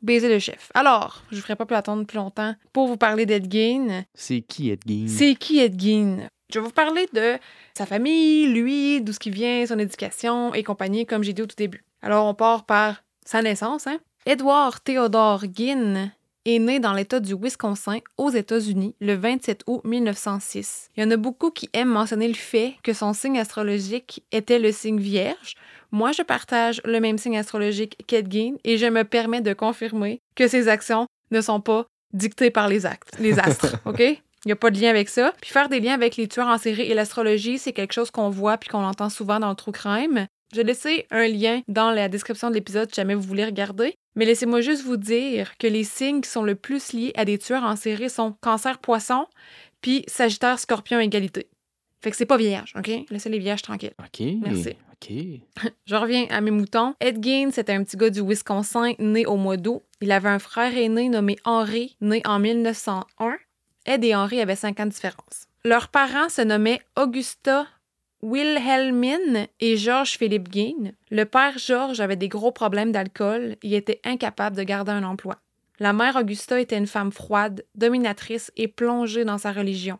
Baiser le chef. Alors, je ne ferai pas plus attendre plus longtemps pour vous parler d'Ed Gein.
C'est qui Ed Gein?
C'est qui Ed Gein? Je vais vous parler de sa famille, lui, d'où ce qui vient, son éducation et compagnie, comme j'ai dit au tout début. Alors, on part par sa naissance. Hein? Edward Theodore Gein est né dans l'État du Wisconsin, aux États-Unis, le 27 août 1906. Il y en a beaucoup qui aiment mentionner le fait que son signe astrologique était le signe vierge. Moi, je partage le même signe astrologique qu'Ed Gein et je me permets de confirmer que ses actions ne sont pas dictées par les actes, les astres, OK? Il n'y a pas de lien avec ça. Puis faire des liens avec les tueurs en série et l'astrologie, c'est quelque chose qu'on voit puis qu'on entend souvent dans le true crime. Je vais laisser un lien dans la description de l'épisode si jamais vous voulez regarder. Mais laissez-moi juste vous dire que les signes qui sont le plus liés à des tueurs en série sont Cancer Poisson puis Sagittaire Scorpion Égalité. Fait que c'est pas vierge, OK? Laissez les vierges tranquilles.
OK.
Merci.
OK.
Je reviens à mes moutons. Ed Gein, c'était un petit gars du Wisconsin né au mois d'août. Il avait un frère aîné nommé Henry, né en 1901. Ed et Henry avaient cinq ans de différence. Leurs parents se nommaient Augusta Wilhelmine et Georges Philippe Gein. Le père Georges avait des gros problèmes d'alcool. Il était incapable de garder un emploi. La mère Augusta était une femme froide, dominatrice et plongée dans sa religion.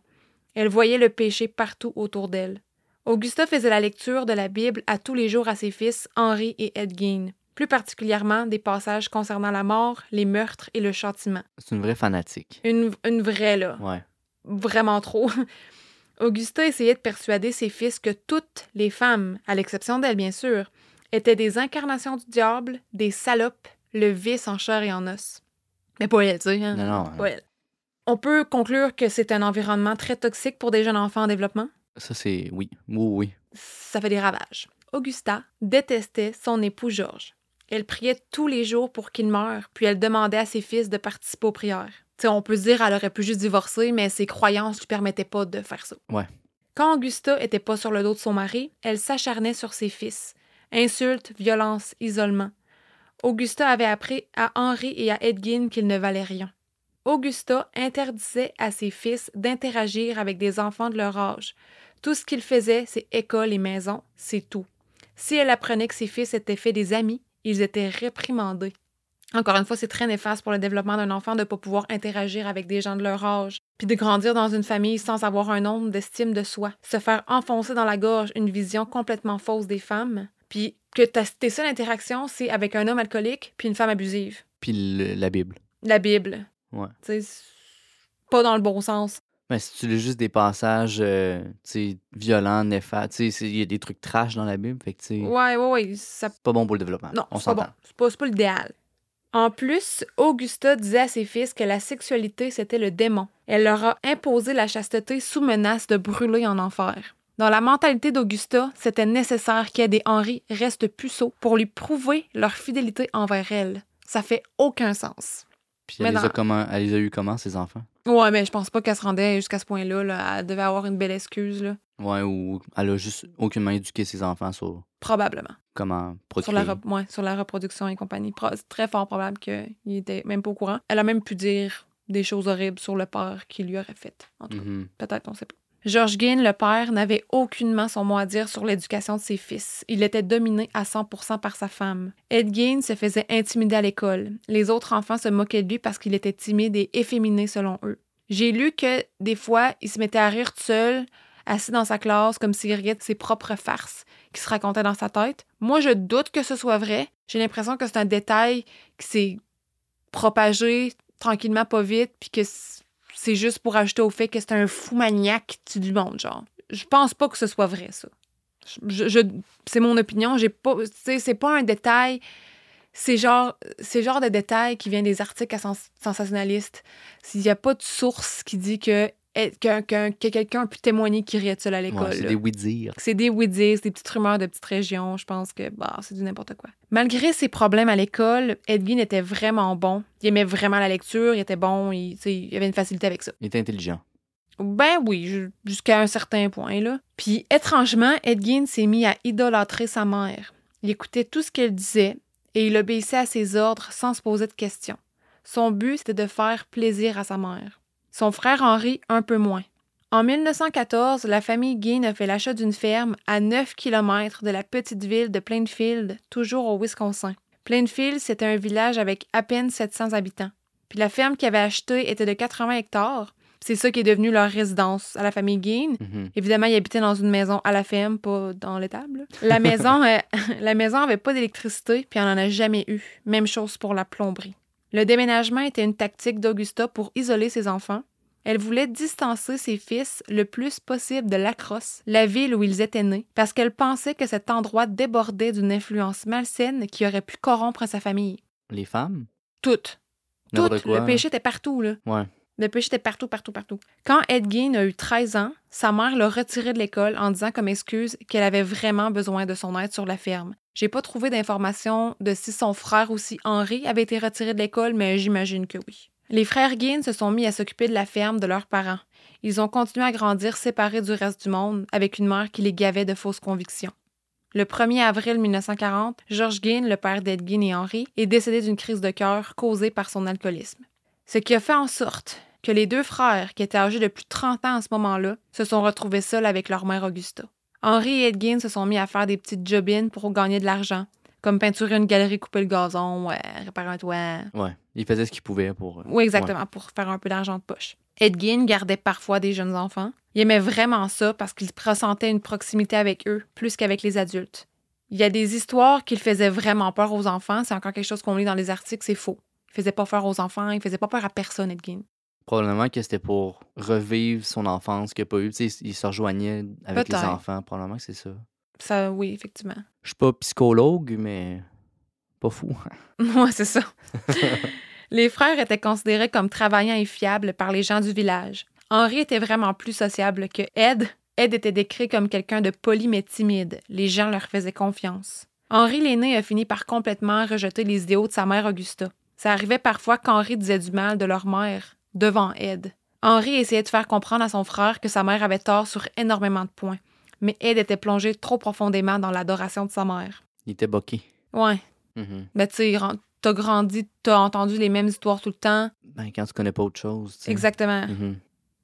Elle voyait le péché partout autour d'elle. Augusta faisait la lecture de la Bible à tous les jours à ses fils, Henri et Ed Gein, plus particulièrement des passages concernant la mort, les meurtres et le châtiment.
C'est une vraie fanatique.
Une, une vraie, là.
Ouais.
Vraiment trop. Augusta essayait de persuader ses fils que toutes les femmes, à l'exception d'elle bien sûr, étaient des incarnations du diable, des salopes, le vice en chair et en os. Mais pas elle, tu sais. Hein?
Non, non.
Pas elle. On peut conclure que c'est un environnement très toxique pour des jeunes enfants en développement?
Ça, c'est. Oui. Oui, oui.
ça fait des ravages. Augusta détestait son époux Georges. Elle priait tous les jours pour qu'il meure, puis elle demandait à ses fils de participer aux prières. On peut se dire qu'elle aurait pu juste divorcer, mais ses croyances lui permettaient pas de faire ça.
Ouais.
Quand Augusta était pas sur le dos de son mari, elle s'acharnait sur ses fils. Insultes, violences, isolement. Augusta avait appris à Henri et à Edgin qu'ils ne valaient rien. Augusta interdisait à ses fils d'interagir avec des enfants de leur âge. Tout ce qu'ils faisaient, c'est école et maison, c'est tout. Si elle apprenait que ses fils étaient faits des amis, ils étaient réprimandés. Encore une fois, c'est très néfaste pour le développement d'un enfant de ne pas pouvoir interagir avec des gens de leur âge, puis de grandir dans une famille sans avoir un nombre d'estime de soi, se faire enfoncer dans la gorge une vision complètement fausse des femmes, puis que ta- tes seules interactions, c'est avec un homme alcoolique puis une femme abusive.
Puis le- la Bible.
La Bible.
Ouais.
Tu sais, c'est pas dans le bon sens.
Mais si tu lis juste des passages euh, violents, néfastes, tu sais, c'est- il y a des trucs trash dans la Bible, fait que tu sais,
Ouais, ouais, ouais, ça
c'est pas bon pour le développement.
Non,
on
c'est pas bon. C'est pas, c'est pas l'idéal. En plus, Augusta disait à ses fils que la sexualité, c'était le démon. Elle leur a imposé la chasteté sous menace de brûler en enfer. Dans la mentalité d'Augusta, c'était nécessaire qu'Ed et Henri restent puceaux pour lui prouver leur fidélité envers elle. Ça fait aucun sens.
Puis elle, les a comment, elle les a eu comment, ses enfants?
Ouais, mais je pense pas qu'elle se rendait jusqu'à ce point-là. Là. Elle devait avoir une belle excuse, là.
Ouais, ou elle a juste aucunement éduqué ses enfants sur
Probablement.
comment
Sur la, ouais, sur la reproduction et compagnie. Pro- C'est très fort probable qu'il était même pas au courant. Elle a même pu dire des choses horribles sur le père qu'il lui aurait fait. En tout cas,
Mhm.
peut-être, on sait pas. George Gain, le père, n'avait aucunement son mot à dire sur l'éducation de ses fils. Il était dominé à 100% par sa femme. Ed Gain se faisait intimider à l'école. Les autres enfants se moquaient de lui parce qu'il était timide et efféminé selon eux. J'ai lu que des fois, il se mettait à rire tout seul, assis dans sa classe, comme s'il riait de ses propres farces qui se racontaient dans sa tête. Moi, je doute que ce soit vrai. J'ai l'impression que c'est un détail qui s'est propagé tranquillement, pas vite, puis que c'est juste pour ajouter au fait que c'est un fou maniaque tue du monde, genre. Je pense pas que ce soit vrai, ça. Je, c'est mon opinion. J'ai pas, tu c'est pas un détail. C'est genre, c'est genre de détail qui vient des articles à sens- sensationnalistes. S'il y a pas de source qui dit que, que, que- que quelqu'un a pu témoigner qu'il riait de seul à l'école.
Ouais, c'est des oui-dire.
C'est des oui-dire, c'est des petites rumeurs de petites régions. Je pense que bah, c'est du n'importe quoi. Malgré ses problèmes à l'école, Edwin était vraiment bon. Il aimait vraiment la lecture, il était bon, il, avait une facilité avec ça.
Il était intelligent.
Ben oui, ju- jusqu'à un certain point, là. Puis, étrangement, Edgin s'est mis à idolâtrer sa mère. Il écoutait tout ce qu'elle disait et il obéissait à ses ordres sans se poser de questions. Son but, c'était de faire plaisir à sa mère. Son frère Henri, un peu moins. En 1914, la famille Gain a fait l'achat d'une ferme à 9 km de la petite ville de Plainfield, toujours au Wisconsin. Plainfield, c'était un village avec à peine 700 habitants. Puis la ferme qu'ils avaient achetée était de 80 hectares. C'est ça qui est devenu leur résidence à la famille Gain.
Mhm.
Évidemment, ils habitaient dans une maison à la ferme, pas dans l'étable. là. La maison, euh, la maison avait pas d'électricité, puis on n'en a jamais eu. Même chose pour la plomberie. Le déménagement était une tactique d'Augusta pour isoler ses enfants. Elle voulait distancer ses fils le plus possible de Lacrosse, la ville où ils étaient nés, parce qu'elle pensait que cet endroit débordait d'une influence malsaine qui aurait pu corrompre sa famille.
Les femmes?
Toutes. Toutes.
quoi,
Le péché était partout, là.
Ouais.
Le péché était partout, partout, partout. Quand Edgain a eu 13 ans, sa mère l'a retiré de l'école en disant comme excuse qu'elle avait vraiment besoin de son aide sur la ferme. J'ai pas trouvé d'informations de si son frère aussi, Henri, avait été retiré de l'école, mais j'imagine que oui. Les frères Gain se sont mis à s'occuper de la ferme de leurs parents. Ils ont continué à grandir séparés du reste du monde, avec une mère qui les gavait de fausses convictions. Le 1er avril 1940, George Gain, le père d'Ed Gain et Henri, est décédé d'une crise de cœur causée par son alcoolisme. Ce qui a fait en sorte que les deux frères, qui étaient âgés de plus de 30 ans à ce moment-là, se sont retrouvés seuls avec leur mère Augusta. Henri et Edgin se sont mis à faire des petites jobines pour gagner de l'argent, comme peinturer une galerie, couper le gazon, ouais, réparer un toit.
Ouais. Il faisait ce qu'il pouvait pour. euh,
Oui, exactement, pour faire un peu d'argent de poche. Edgin gardait parfois des jeunes enfants. Il aimait vraiment ça parce qu'il ressentait une proximité avec eux plus qu'avec les adultes. Il y a des histoires qu'il faisait vraiment peur aux enfants. C'est encore quelque chose qu'on lit dans les articles, c'est faux. Il faisait pas peur aux enfants, il faisait pas peur à personne, Edgin.
Probablement que c'était pour revivre son enfance qu'il n'a pas eu. Il se rejoignait avec les enfants. Probablement que c'est ça.
Ça, oui, effectivement.
Je suis pas psychologue, mais pas fou.
Ouais, c'est ça. les frères étaient considérés comme travaillants et fiables par les gens du village. Henri était vraiment plus sociable que Ed. Ed était décrit comme quelqu'un de poli mais timide. Les gens leur faisaient confiance. Henri l'aîné a fini par complètement rejeter les idéaux de sa mère Augusta. Ça arrivait parfois qu'Henri disait du mal de leur mère devant Ed. Henri essayait de faire comprendre à son frère que sa mère avait tort sur énormément de points, mais Ed était plongé trop profondément dans l'adoration de sa mère.
Il était boqué.
Ouais,
Mhm.
ben, tu sais, t'as grandi, t'as entendu les mêmes histoires tout le temps.
Ben, quand tu connais pas autre chose.
Exactement.
Mhm.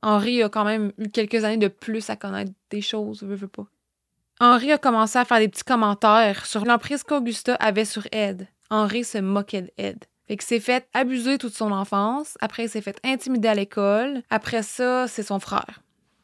Henri a quand même eu quelques années de plus à connaître des choses, veux, veux pas. Henri a commencé à faire des petits commentaires sur l'emprise qu'Augusta avait sur Ed. Henri se moquait d'Ed. Fait qu'il s'est fait abuser toute son enfance. Après, il s'est fait intimider à l'école. Après ça, c'est son frère.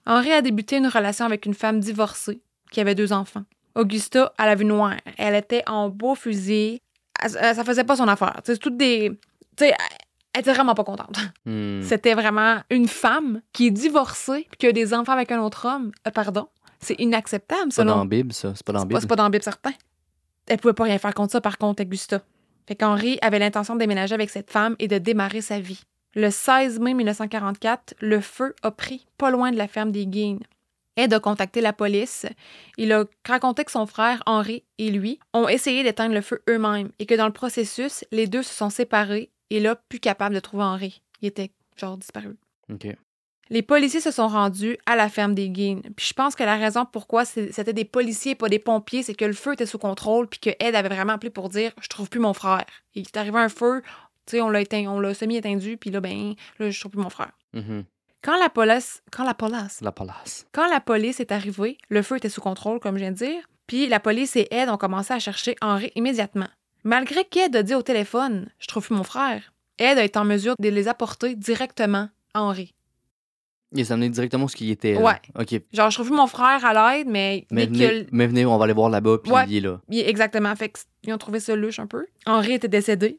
Henri a débuté une relation avec une femme divorcée qui avait deux enfants. Augusta, elle avait noire. Elle était en beau fusil. Elle- elle- ça faisait pas son affaire. C'est toutes des. Tu sais, elle- était vraiment pas contente.
Hmm.
C'était vraiment une femme qui est divorcée puis qui a des enfants avec un autre homme. Euh, pardon. C'est inacceptable,
C'est pas dans la Bible, ça. C'est pas dans la
C'est pas, dans la Bible, certain. Elle pouvait pas rien faire contre ça, par contre, Augusta. Fait qu'Henri avait l'intention de déménager avec cette femme et de démarrer sa vie. Le 16 mai 1944, le feu a pris pas loin de la ferme des Guines. Ed a contacté la police. Il a raconté que son frère Henri et lui ont essayé d'éteindre le feu eux-mêmes et que dans le processus, les deux se sont séparés Et là, plus capable de trouver Henri. Il était, genre, disparu. Les policiers se sont rendus à la ferme des Guines. Puis je pense que la raison pourquoi c'était des policiers et pas des pompiers, c'est que le feu était sous contrôle, puis que Ed avait vraiment appelé pour dire Je trouve plus mon frère. Il est arrivé un feu, tu sais, on l'a éteint, on l'a semi-éteindu, puis là, ben, là, je trouve plus mon frère.
Mhm.
Quand la police, quand la police,
La palace.
quand la police est arrivée, le feu était sous contrôle, comme je viens de dire, puis la police et Ed ont commencé à chercher Henri immédiatement. Malgré qu'Ed a dit au téléphone Je trouve plus mon frère, Ed a été en mesure de les apporter directement à Henri.
Il s'est amené directement ce qu'il était. là.
Ouais.
OK.
Genre, je plus mon frère à l'aide, mais,
Mais
que
venez, mais venez, on va aller voir là-bas, puis
Ouais.
il est là.
Exactement. Fait qu'ils ont trouvé ça louche un peu. Henri était décédé.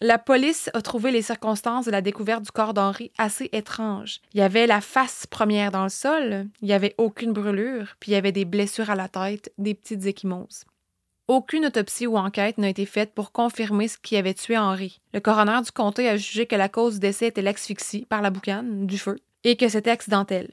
La police a trouvé les circonstances de la découverte du corps d'Henri assez étranges. Il y avait la face première dans le sol, il n'y avait aucune brûlure, puis il y avait des blessures à la tête, des petites échymoses. Aucune autopsie ou enquête n'a été faite pour confirmer ce qui avait tué Henri. Le coroner du comté a jugé que la cause du décès était l'asphyxie par la boucane, du feu, et que c'était accidentel.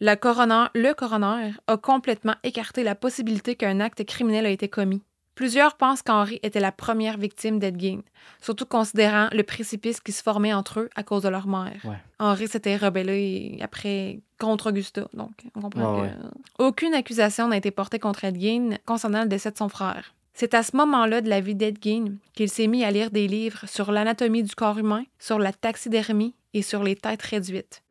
La coroner, le coroner a complètement écarté la possibilité qu'un acte criminel a été commis. Plusieurs pensent qu'Henri était la première victime d'Ed Gein, surtout considérant le précipice qui se formait entre eux à cause de leur mère.
Ouais.
Henri s'était rebellé après contre Augusta, donc on comprend
Ouais,
que...
ouais.
Aucune accusation n'a été portée contre Ed Gein concernant le décès de son frère. C'est à ce moment-là de la vie d'Ed Gein qu'il s'est mis à lire des livres sur l'anatomie du corps humain, sur la taxidermie et sur les têtes réduites.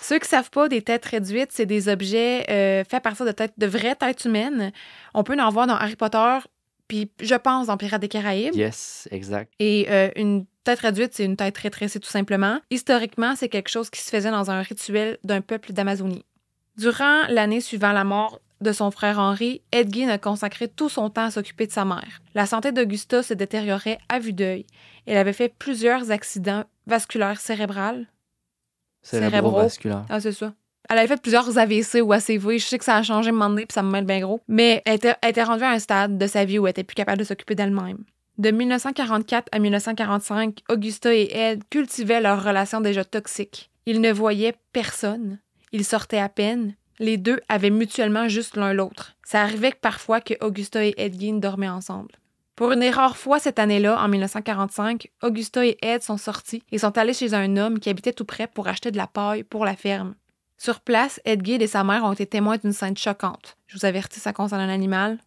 Ceux qui savent pas, des têtes réduites, c'est des objets euh, faits à partir de, têtes, de vraies têtes humaines. On peut en voir dans Harry Potter, puis je pense dans Pirates des Caraïbes.
Yes, exact.
Et euh, une tête réduite, c'est une tête rétrécie tout simplement. Historiquement, c'est quelque chose qui se faisait dans un rituel d'un peuple d'Amazonie. Durant l'année suivant la mort de son frère Henri, Edgin a consacré tout son temps à s'occuper de sa mère. La santé d'Augusta se détériorait à vue d'œil. Elle avait fait plusieurs accidents vasculaires cérébrales.
Cérébrovasculaire.
Ah, c'est ça. Elle avait fait plusieurs AVC ou ACV. Je sais que ça a changé un moment donné, puis ça me mêle bien gros. Mais elle était, elle était rendue à un stade de sa vie où elle était plus capable de s'occuper d'elle-même. De 1944 à 1945, Augusta et Ed cultivaient leur relation déjà toxique. Ils ne voyaient personne. Ils sortaient à peine. Les deux avaient mutuellement juste l'un l'autre. Ça arrivait parfois que Augusta et Ed Gein dormaient ensemble. Pour une rare fois cette année-là, en 1945, Augusta et Ed sont sortis et sont allés chez un homme qui habitait tout près pour acheter de la paille pour la ferme. Sur place, Edgid et sa mère ont été témoins d'une scène choquante. Je vous avertis, ça concerne un animal.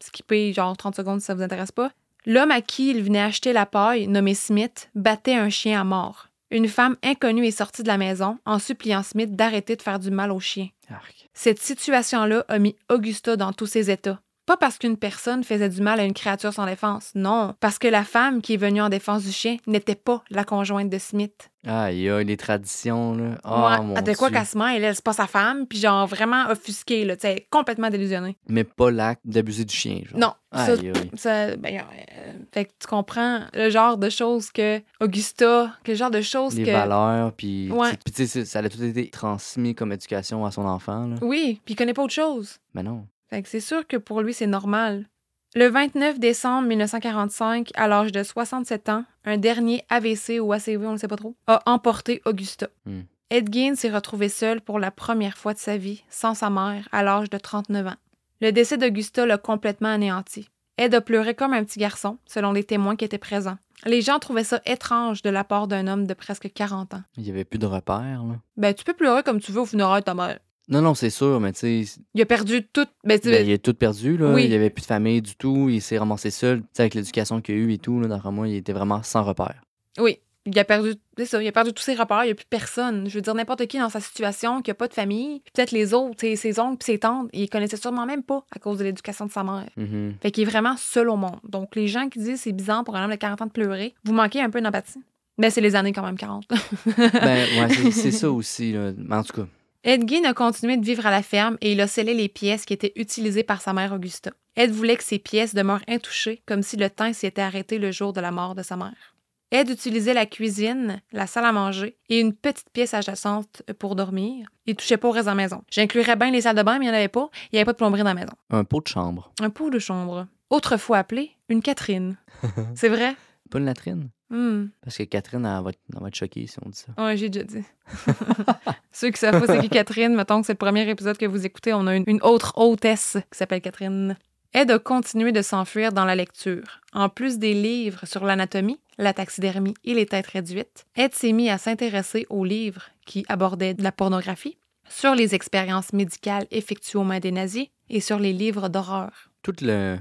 Skippez genre 30 secondes si ça vous intéresse pas. L'homme à qui il venait acheter la paille, nommé Smith, battait un chien à mort. Une femme inconnue est sortie de la maison en suppliant Smith d'arrêter de faire du mal au chien.
Arc.
Cette situation-là a mis Augusta dans tous ses états. Pas parce qu'une personne faisait du mal à une créature sans défense, non, parce que la femme qui est venue en défense du chien n'était pas la conjointe de Smith.
Aïe, aïe, les traditions, là. Oh,
Ouais,
mon
elle de quoi qu'elle se elle, c'est pas sa femme, puis genre vraiment offusquée, là, tu sais, complètement délusionnée.
Mais pas l'acte d'abuser du chien, genre.
Non, ça,
Aïe,
ça ben, euh, fait que tu comprends le genre de choses que Augusta, quel genre de choses
Les
que...
valeurs, puis...
Ouais.
Puis tu sais, ça a tout été transmis comme éducation à son enfant, là.
Oui, puis il connaît pas autre chose.
Mais non.
Fait que c'est sûr que pour lui, c'est normal. Le 29 décembre 1945, à l'âge de 67 ans, un dernier AVC ou ACV, on ne sait pas trop, a emporté Augusta.
Hmm.
Ed Gein s'est retrouvé seul pour la première fois de sa vie, sans sa mère, à l'âge de 39 ans. Le décès d'Augusta l'a complètement anéanti. Ed a pleuré comme un petit garçon, selon les témoins qui étaient présents. Les gens trouvaient ça étrange de la part d'un homme de presque 40 ans.
Il y avait plus de repères, là.
Ben, tu peux pleurer comme tu veux au funérailles de ta mère.
Non, non, c'est sûr, mais tu sais,
Il a perdu toute. Ben,
ben, il a tout perdu, là.
Oui.
Il avait plus de famille du tout. Il s'est ramassé seul. Tu sais, avec l'éducation qu'il a eue et tout, là, d'après moi, il était vraiment sans repères.
Oui, il a perdu, c'est ça, il a perdu tous ses repères, il n'y a plus personne. Je veux dire, n'importe qui dans sa situation, qui n'a pas de famille, puis peut-être les autres, tu sais, ses oncles puis ses tantes, ils connaissaient sûrement même pas à cause de l'éducation de sa mère.
Mhm.
Fait qu'il est vraiment seul au monde. Donc, les gens qui disent c'est bizarre pour un homme de 40 ans de pleurer, vous manquez un peu d'empathie. Mais c'est les années quand même 40.
ben, ouais, c'est- c'est ça aussi, là. Mais en tout cas,
Ed Gein a continué de vivre à la ferme et il a scellé les pièces qui étaient utilisées par sa mère Augusta. Ed voulait que ces pièces demeurent intouchées, comme si le temps s'y était arrêté le jour de la mort de sa mère. Ed utilisait la cuisine, la salle à manger et une petite pièce adjacente pour dormir. Il touchait pas au reste de la maison. J'inclurais bien les salles de bain, mais il n'y en avait pas. Il n'y avait pas de plomberie dans la maison.
un pot de chambre.
Un pot de chambre. Autrefois appelé une Catherine. C'est vrai?
Pas une latrine.
Hmm.
Parce que Catherine, elle va, être, elle va être choquée si on dit ça.
Ouais, j'ai déjà dit. Ceux qui savent pas c'est qui Catherine, mettons que c'est le premier épisode que vous écoutez, on a une, une autre hôtesse qui s'appelle Catherine. Ed a continué de s'enfuir dans la lecture. En plus des livres sur l'anatomie, la taxidermie et les têtes réduites, Ed s'est mis à s'intéresser aux livres qui abordaient de la pornographie, sur les expériences médicales effectuées aux mains des nazis et sur les livres d'horreur.
Tout le,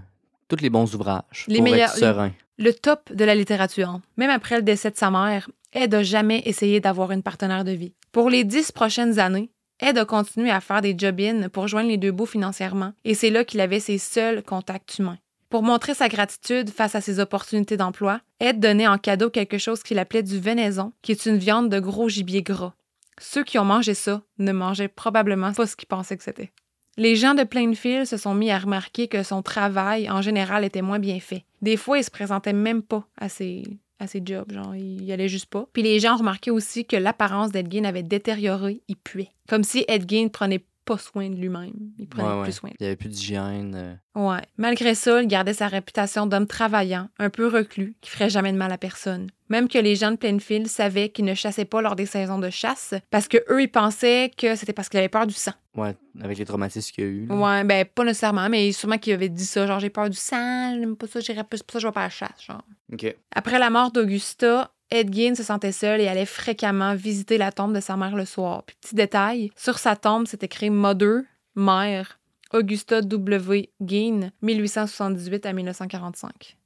tous les bons ouvrages
Les
pour
meilleurs-
être serein.
Le top de la littérature. Même après le décès de sa mère, Ed n'a jamais essayé d'avoir une partenaire de vie. Pour les dix prochaines années, Ed a continué à faire des job-ins pour joindre les deux bouts financièrement, et c'est là qu'il avait ses seuls contacts humains. Pour montrer sa gratitude face à ses opportunités d'emploi, Ed donnait en cadeau quelque chose qu'il appelait du venaison, qui est une viande de gros gibier gras. Ceux qui ont mangé ça ne mangeaient probablement pas ce qu'ils pensaient que c'était. Les gens de Plainfield se sont mis à remarquer que son travail, en général, était moins bien fait. Des fois, il se présentait même pas à ses, à ses jobs, genre, il y allait juste pas. Puis les gens remarquaient aussi que l'apparence d'Ed Gein avait détérioré, il puait. Comme si Ed Gein prenait pas soin de lui-même. Il prenait
Ouais, ouais.
plus soin.
Il n'y avait plus d'hygiène. euh,
Ouais. Malgré ça, il gardait sa réputation d'homme travaillant, un peu reclus, qui ferait jamais de mal à personne. Même que les gens de Plainfield savaient qu'il ne chassait pas lors des saisons de chasse, parce que eux, ils pensaient que c'était parce qu'il avait peur du sang.
Ouais, avec les traumatismes qu'il y a eu. là.
Ouais, ben pas nécessairement, mais sûrement qu'il avait dit ça, genre j'ai peur du sang, j'aime pas ça, j'irai plus pour ça, je vais pas à la chasse, genre.
OK.
Après la mort d'Augusta, Ed se sentait seul et allait fréquemment visiter la tombe de sa mère le soir. Puis petit détail, sur sa tombe, c'est écrit Mother, mère, Augusta W. Gein, 1878 à 1945.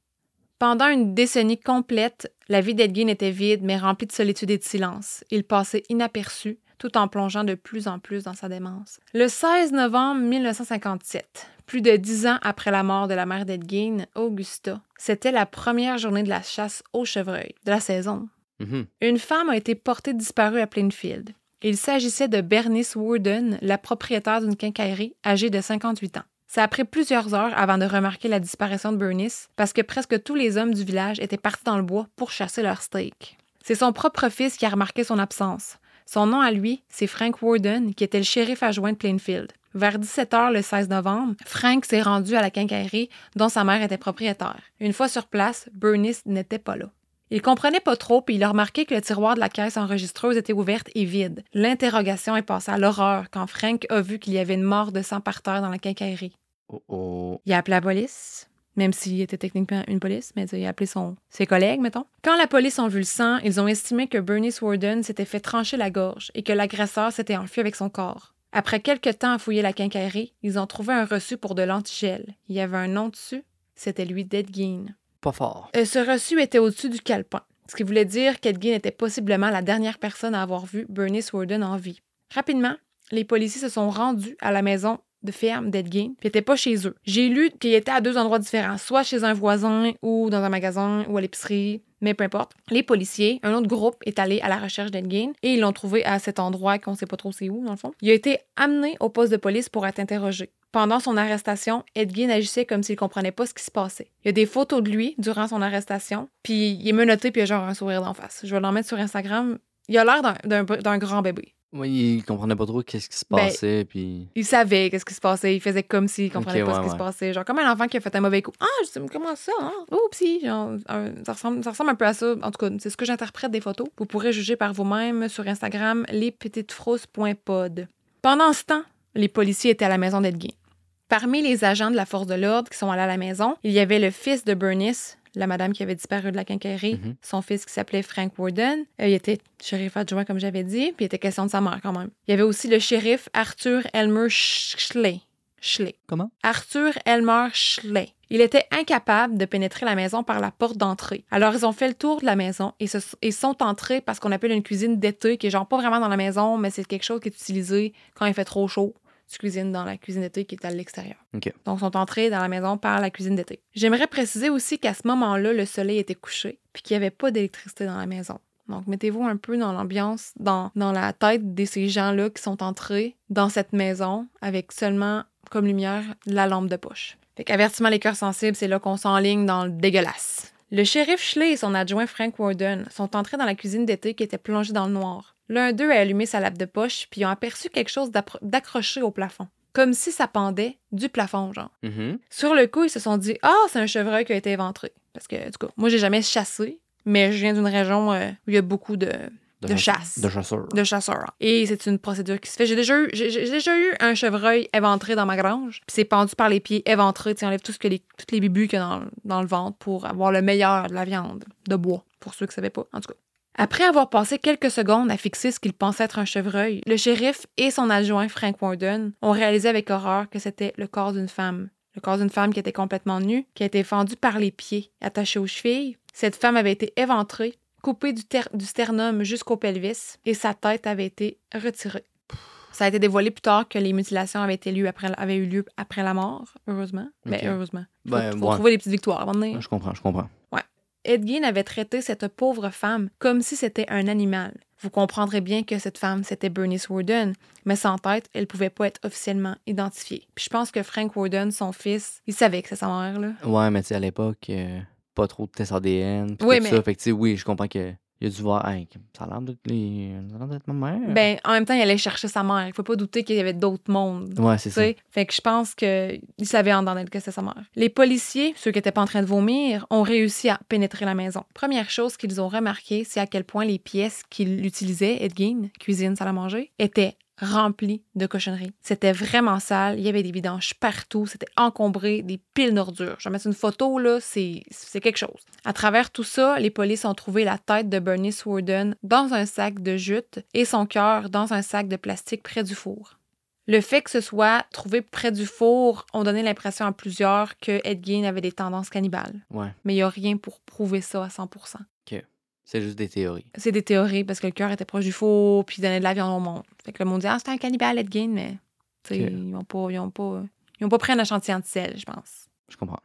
Pendant une décennie complète, la vie d'Ed Gein était vide mais remplie de solitude et de silence. Il passait inaperçu tout en plongeant de plus en plus dans sa démence. Le 16 novembre 1957, plus de dix ans après la mort de la mère d'Ed Gein, Augusta, c'était la première journée de la chasse au chevreuil de la saison.
Mhm.
Une femme a été portée disparue à Plainfield. Il s'agissait de Bernice Worden, la propriétaire d'une quincaillerie âgée de 58 ans. Ça a pris plusieurs heures avant de remarquer la disparition de Bernice parce que presque tous les hommes du village étaient partis dans le bois pour chasser leur steak. C'est son propre fils qui a remarqué son absence. Son nom à lui, c'est Frank Worden, qui était le shérif adjoint de Plainfield. Vers 17 h le 16 novembre, Frank s'est rendu à la quincaillerie dont sa mère était propriétaire. Une fois sur place, Bernice n'était pas là. Il comprenait pas trop, puis il a remarqué que le tiroir de la caisse enregistreuse était ouverte et vide. L'interrogation est passée à l'horreur quand Frank a vu qu'il y avait une mort de sang par terre dans la quincaillerie.
Oh, oh.
Il a appelé la police, même s'il était techniquement une police, mais il a appelé son, ses collègues, mettons. Quand la police a vu le sang, ils ont estimé que Bernice Warden s'était fait trancher la gorge et que l'agresseur s'était enfui avec son corps. Après quelques temps à fouiller la quincaillerie, ils ont trouvé un reçu pour de l'antigel. Il y avait un nom dessus, c'était lui d'Edgeen.
Pas fort.
Euh, ce reçu était au-dessus du calepin, ce qui voulait dire qu'Edgeen était possiblement la dernière personne à avoir vu Bernice Warden en vie. Rapidement, les policiers se sont rendus à la maison de ferme d'Edgeen, puis n'étaient pas chez eux. J'ai lu qu'il était à deux endroits différents, soit chez un voisin ou dans un magasin ou à l'épicerie, mais peu importe. Les policiers, un autre groupe est allé à la recherche d'Edgain et ils l'ont trouvé à cet endroit qu'on sait pas trop c'est où dans le fond. Il a été amené au poste de police pour être interrogé. Pendant son arrestation, Edgain agissait comme s'il comprenait pas ce qui se passait. Il y a des photos de lui durant son arrestation, puis il est menotté puis il a genre un sourire d'en face. Je vais l'en mettre sur Instagram. Il a l'air d'un grand bébé.
Oui, il comprenait pas trop qu'est-ce qui se
Ben,
passait, puis...
Il savait qu'est-ce qui se passait. Il faisait comme s'il comprenait
Ok,
pas ce
ouais,
qui se
ouais.
passait. Genre, comme un enfant qui a fait un mauvais coup. Ah, je sais, comment ça, hein? Oupsie! Genre, un- ça, ressemble, ça ressemble un peu à ça. En tout cas, c'est ce que j'interprète des photos. Vous pourrez juger par vous-même sur Instagram, lespetitesfrousses.pod. Pendant ce temps, les policiers étaient à la maison d'Edguin. Parmi les agents de la force de l'ordre qui sont allés à la maison, il y avait le fils de Bernice, la madame qui avait disparu de la quincaillerie,
Mhm.
son fils qui s'appelait Frank Warden. Euh, il était shérif adjoint, comme j'avais dit, puis il était question de sa mère quand même. Il y avait aussi le shérif Arthur Elmer Schley. Schley.
Comment?
Arthur Elmer Schley. Il était incapable de pénétrer la maison par la porte d'entrée. Alors, ils ont fait le tour de la maison et, se, et sont entrés par ce qu'on appelle une cuisine d'été, qui est genre pas vraiment dans la maison, mais c'est quelque chose qui est utilisé quand il fait trop chaud. Tu cuisines dans la cuisine d'été qui est à l'extérieur.
OK.
Donc, ils sont entrés dans la maison par la cuisine d'été. J'aimerais préciser aussi qu'à ce moment-là, le soleil était couché, puis qu'il n'y avait pas d'électricité dans la maison. Donc, mettez-vous un peu dans l'ambiance, dans, dans la tête de ces gens-là qui sont entrés dans cette maison avec seulement comme lumière la lampe de poche. Fait qu'avertissement les cœurs sensibles, c'est là qu'on s'enligne dans le dégueulasse. Le shérif Schley et son adjoint Frank Warden sont entrés dans la cuisine d'été qui était plongée dans le noir. L'un d'eux a allumé sa lampe de poche, puis ils ont aperçu quelque chose d'accroché au plafond. Comme si ça pendait du plafond, genre.
Mhm.
Sur le coup, ils se sont dit Ah, c'est un chevreuil qui a été éventré. Parce que, du coup, moi, j'ai jamais chassé, mais je viens d'une région euh, où il y a beaucoup de, De chasse.
De chasseur.
de chasseur. Et c'est une procédure qui se fait. J'ai déjà eu, j'ai, j'ai déjà eu un chevreuil éventré dans ma grange, puis c'est pendu par les pieds, éventré. Tu enlèves tout ce que les, toutes les bibus qu'il y a dans, dans le ventre pour avoir le meilleur de la viande de bois, pour ceux qui ne savaient pas, en tout cas. Après avoir passé quelques secondes à fixer ce qu'il pensait être un chevreuil, le shérif et son adjoint Frank Warden ont réalisé avec horreur que c'était le corps d'une femme. Le corps d'une femme qui était complètement nue, qui a été fendue par les pieds, attachée aux chevilles. Cette femme avait été éventrée, coupée du, ter- du sternum jusqu'au pelvis, et sa tête avait été retirée. Ça a été dévoilé plus tard que les mutilations avaient, été lieu après, avaient eu lieu après la mort, heureusement. Mais
Ok.
heureusement. Faut,
Ben,
faut
ouais.
trouver des petites victoires avant de venir.
Je comprends, je comprends.
Ed Gein avait traité cette pauvre femme comme si c'était un animal. Vous comprendrez bien que cette femme, c'était Bernice Warden, mais sans tête, elle pouvait pas être officiellement identifiée. Puis je pense que Frank Warden, son fils, il savait que c'est sa mère, là.
Ouais, mais tu sais, à l'époque, euh, pas trop de tests ADN. pis
Oui,
tout
mais-
ça. Fait que, tu sais, oui, je comprends que. Il a dû voir, Hey, ça a l'air d'être les... ma mère.
Ben, en même temps, il allait chercher sa mère. Il faut pas douter qu'il y avait d'autres mondes.
ouais, c'est ça.
Fait que je pense qu'il savait en dedans que c'était sa mère. Les policiers, ceux qui étaient pas en train de vomir, ont réussi à pénétrer la maison. Première chose qu'ils ont remarqué, c'est à quel point les pièces qu'il utilisait, Ed Gein, cuisine, salle à manger, étaient remplies de cochonneries. C'était vraiment sale. Il y avait des vidanges partout. C'était encombré, des piles d'ordures. Je vais mettre une photo, là, c'est c'est quelque chose. À travers tout ça, les polices ont trouvé la tête de Bernice Warden dans un sac de jute et son cœur dans un sac de plastique près du four. Le fait que ce soit trouvé près du four ont donné l'impression à plusieurs que Ed Gein avait des tendances cannibales.
Ouais,
Mais il n'y a rien pour prouver ça à 100
c'est juste des théories.
C'est des théories parce que le cœur était proche du four puis il donnait de la viande au monde. Fait que le monde dit Ah, c'est un cannibale, Ed Gein, mais ils n'ont pas, ils ont pas, ils ont pas pris un échantillon de sel, je pense.
Je comprends.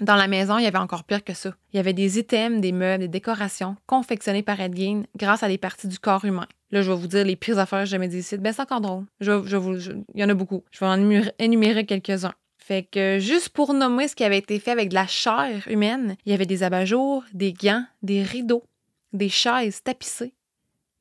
Dans la maison, il y avait encore pire que ça. Il y avait des items, des meubles, des décorations confectionnés par Ed Gein grâce à des parties du corps humain. Là, je vais vous dire les pires affaires que j'ai jamais dit ici. Ben, c'est encore drôle. Je, je vous, je- il y en a beaucoup. Je vais en énumérer, énumérer quelques-uns. Fait que juste pour nommer ce qui avait été fait avec de la chair humaine, il y avait des abat-jours, des gants, des rideaux, des chaises tapissées,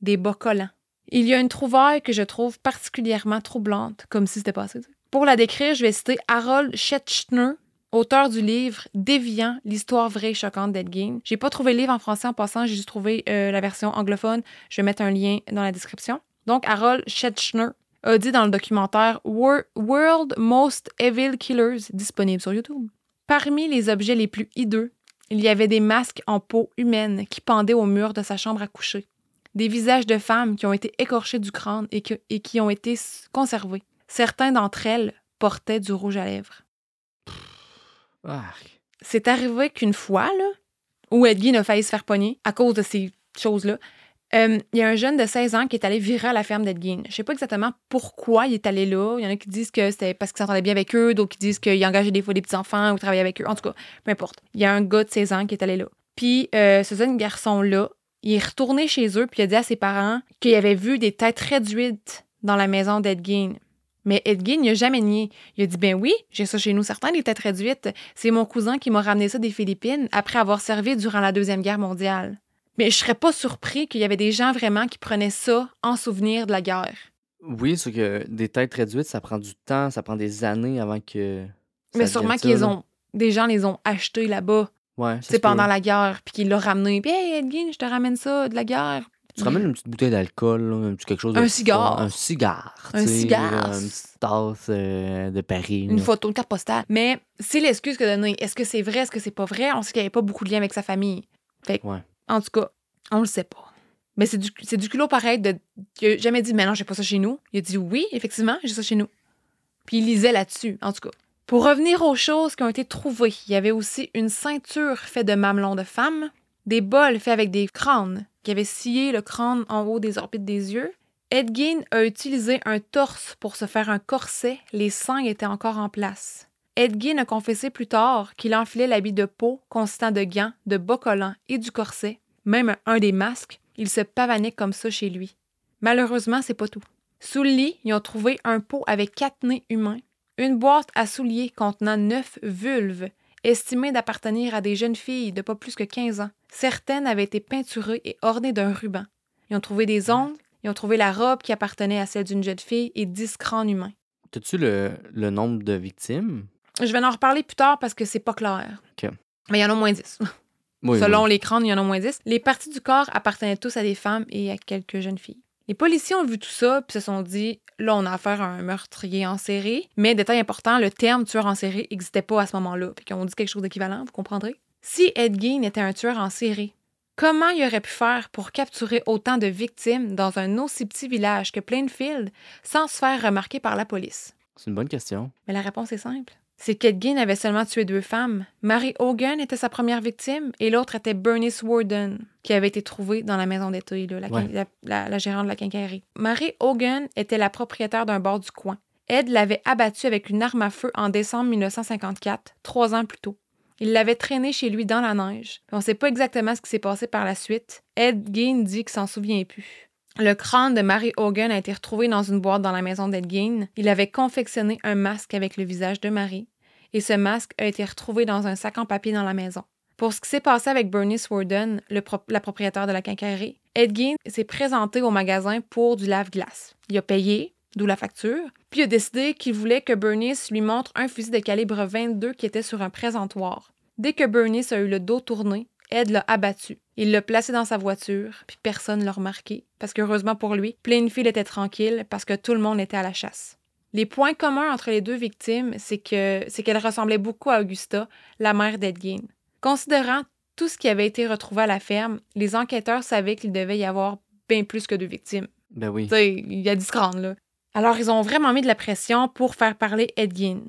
des bas collants. Il y a une trouvaille que je trouve particulièrement troublante, comme si c'était passé. Pour la décrire, je vais citer Harold Schechtner, auteur du livre Déviant, l'histoire vraie et choquante d'Ed Gein. J'ai pas trouvé le livre en français en passant, j'ai juste trouvé euh, la version anglophone. Je vais mettre un lien dans la description. Donc, Harold Schechtner a dit dans le documentaire Wor- World Most Evil Killers, disponible sur YouTube. Parmi les objets les plus hideux, il y avait des masques en peau humaine qui pendaient au mur de sa chambre à coucher, des visages de femmes qui ont été écorchés du crâne et, que- et qui ont été conservés. Certains d'entre elles portaient du rouge à lèvres.
Arc.
C'est arrivé qu'une fois, là, où Edgine a failli se faire pogner à cause de ces choses-là, euh, il y a un jeune de 16 ans qui est allé virer à la ferme d'Edgine. Je sais pas exactement pourquoi il est allé là. Il y en a qui disent que c'était parce qu'il s'entendait bien avec eux, d'autres qui disent qu'il engageait des fois des petits-enfants ou travaillait avec eux. En tout cas, peu importe. Il y a un gars de 16 ans qui est allé là. Puis, euh, ce jeune garçon-là, il est retourné chez eux, puis il a dit à ses parents qu'il avait vu des têtes réduites dans la maison d'Edgine. Mais Edgine, il a jamais nié. Il a dit Ben oui, j'ai ça chez nous, certains, des têtes réduites. C'est mon cousin qui m'a ramené ça des Philippines après avoir servi durant la Deuxième Guerre mondiale. Mais je serais pas surpris qu'il y avait des gens vraiment qui prenaient ça en souvenir de la guerre.
Oui, c'est que des têtes réduites, ça prend du temps, ça prend des années avant que. ça
Mais sûrement qu'ils ont. Des gens les ont achetés là-bas,
Ouais,
c'est
peut.
pendant la guerre, puis qu'ils l'ont ramené. Puis, hey, Edgine, je te ramène ça de la guerre.
Tu ramènes une petite bouteille d'alcool, un petit quelque chose de
Un cigare.
Un cigare.
Un cigare.
Une petite tasse euh, de Paris.
Une
là.
photo, une carte postale. Mais c'est l'excuse que donner. Est-ce que c'est vrai, est-ce que c'est pas vrai? On sait qu'il n'y avait pas beaucoup de liens avec sa famille. Fait que,
Ouais.
En tout cas, on le sait pas. Mais c'est du, du culot pareil de. Il a jamais dit, mais non, j'ai pas ça chez nous. Il a dit, oui, effectivement, j'ai ça chez nous. Puis il lisait là-dessus, en tout cas. Pour revenir aux choses qui ont été trouvées, il y avait aussi une ceinture faite de mamelons de femmes, des bols faits avec des crânes qui avaient scié le crâne en haut des orbites des yeux. Edgin a utilisé un torse pour se faire un corset, les seins étaient encore en place. Edgin a confessé plus tard qu'il enfilait l'habit de peau consistant de gants, de bas collants et du corset, même un des masques, il se pavanait comme ça chez lui. Malheureusement, c'est pas tout. Sous le lit, ils ont trouvé un pot avec quatre nez humains, une boîte à souliers contenant neuf vulves, estimées d'appartenir à des jeunes filles de pas plus que 15 ans. Certaines avaient été peinturées et ornées d'un ruban. Ils ont trouvé des ongles, ils ont trouvé la robe qui appartenait à celle d'une jeune fille et dix crânes humains.
T'as-tu le, le nombre de victimes?
Je vais en reparler plus tard parce que c'est pas clair.
OK.
Mais il y en a au moins 10.
Oui,
Selon
oui.
les crânes, il y en a au moins 10. Les parties du corps appartenaient tous à des femmes et à quelques jeunes filles. Les policiers ont vu tout ça puis se sont dit là, on a affaire à un meurtrier en série. Mais, détail important, le terme tueur en série n'existait pas à ce moment-là. Fait qu'on dit quelque chose d'équivalent, vous comprendrez. Si Ed Gein était un tueur en série, comment il aurait pu faire pour capturer autant de victimes dans un aussi petit village que Plainfield sans se faire remarquer par la police?
C'est une bonne question.
Mais la réponse est simple. C'est qu'Ed Gein avait seulement tué deux femmes. Mary Hogan était sa première victime et l'autre était Bernice Warden, qui avait été trouvée dans la maison la,
Ouais.
la- la- la gérante de la quincaillerie. Mary Hogan était la propriétaire d'un bar du coin. Ed l'avait abattue avec une arme à feu en décembre 1954, trois ans plus tôt. Il l'avait traînée chez lui dans la neige. On ne sait pas exactement ce qui s'est passé par la suite. Ed Gein dit qu'il s'en souvient plus. Le crâne de Mary Hogan a été retrouvé dans une boîte dans la maison d'Ed Gein. Il avait confectionné un masque avec le visage de Mary et ce masque a été retrouvé dans un sac en papier dans la maison. Pour ce qui s'est passé avec Bernice Warden, la propriétaire de la quincaillerie, Ed Gein s'est présenté au magasin pour du lave-glace. Il a payé, d'où la facture, puis a décidé qu'il voulait que Bernice lui montre un fusil de calibre 22 qui était sur un présentoir. Dès que Bernice a eu le dos tourné, Ed l'a abattu. Il l'a placé dans sa voiture, puis personne ne l'a remarqué, parce qu'heureusement pour lui, Plainfield était tranquille parce que tout le monde était à la chasse. Les points communs entre les deux victimes, c'est que c'est qu'elle ressemblait beaucoup à Augusta, la mère d'Ed Gein. Considérant tout ce qui avait été retrouvé à la ferme, les enquêteurs savaient qu'il devait y avoir bien plus que deux victimes.
Ben oui.
Il y a 10 grandes, là. Alors, ils ont vraiment mis de la pression pour faire parler Ed Gein.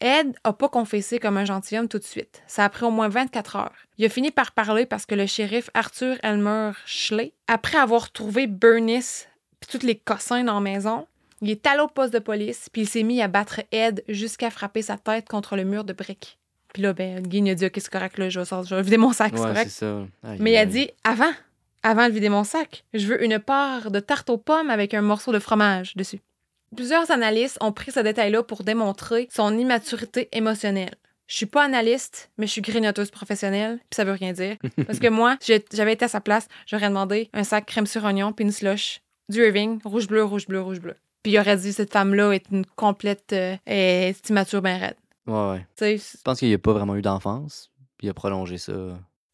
Ed a pas confessé comme un gentilhomme tout de suite. Ça a pris au moins 24 heures. Il a fini par parler parce que le shérif Arthur Elmer Schley, après avoir trouvé Bernice puis tous les cossins dans la maison, il est allé au poste de police puis il s'est mis à battre Ed jusqu'à frapper sa tête contre le mur de briques. Puis là, ben, Gein a dit « Ok, c'est correct, là, je vais, sortir, je vais vider mon sac, c'est correct.
c'est ça. Aïe,
Mais il a dit avant, avant de vider mon sac, je veux une part de tarte aux pommes avec un morceau de fromage dessus. Plusieurs analystes ont pris ce détail-là pour démontrer son immaturité émotionnelle. Je suis pas analyste, mais je suis grignoteuse professionnelle, puis ça veut rien dire. Parce que moi, j'avais été à sa place, j'aurais demandé un sac crème sur oignon puis une slush, du Irving, rouge bleu, rouge bleu, rouge bleu. Puis il aurait dit cette femme-là est une complète euh, est immature ben raide.
Ouais, ouais.
Tu sais,
Je pense qu'il n'y a pas vraiment eu d'enfance. Puis il a prolongé ça.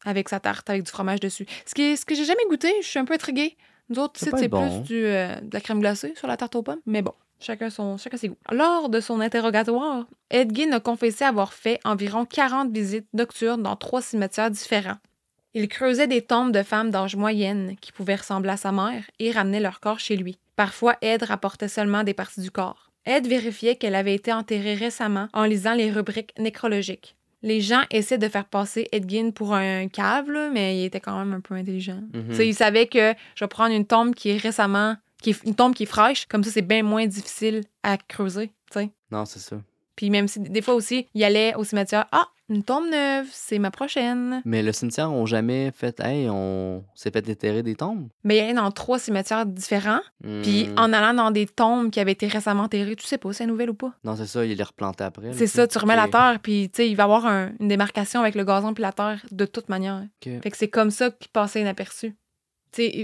avec sa tarte avec du fromage dessus. Ce, qui est- ce que j'ai jamais goûté, je suis un peu intriguée. Nous autres, c'est
bon.
plus du, euh, de la crème glacée sur la tarte aux pommes. Mais bon, chacun, son, chacun ses goûts. Lors de son interrogatoire, Ed Gein a confessé avoir fait environ 40 visites nocturnes dans trois cimetières différents. Il creusait des tombes de femmes d'âge moyenne qui pouvaient ressembler à sa mère et ramenait leur corps chez lui. Parfois, Ed rapportait seulement des parties du corps. Ed vérifiait qu'elle avait été enterrée récemment en lisant les rubriques nécrologiques. Les gens essaient de faire passer Ed Gein pour un cave, là, mais il était quand même un peu intelligent. Tu sais, Il savait que je vais prendre une tombe qui est récemment, qui est une tombe qui est fraîche, comme ça c'est bien moins difficile à creuser. tu sais.
Non, c'est ça.
Puis même si des fois aussi, il allait au cimetière, ah, une tombe neuve, c'est ma prochaine.
Mais le cimetière n'a jamais fait Hey, on s'est fait déterrer des tombes.
Mais il allait dans trois cimetières différents, puis
Hmm.
en allant dans des tombes qui avaient été récemment enterrées, tu sais pas c'est nouvelle ou pas.
Non, c'est ça, il les replanté après.
C'est ça, tu remets la terre, puis tu sais, il va y avoir un- une démarcation avec le gazon puis la terre de toute manière. Fait que c'est comme ça qu'il passait inaperçu.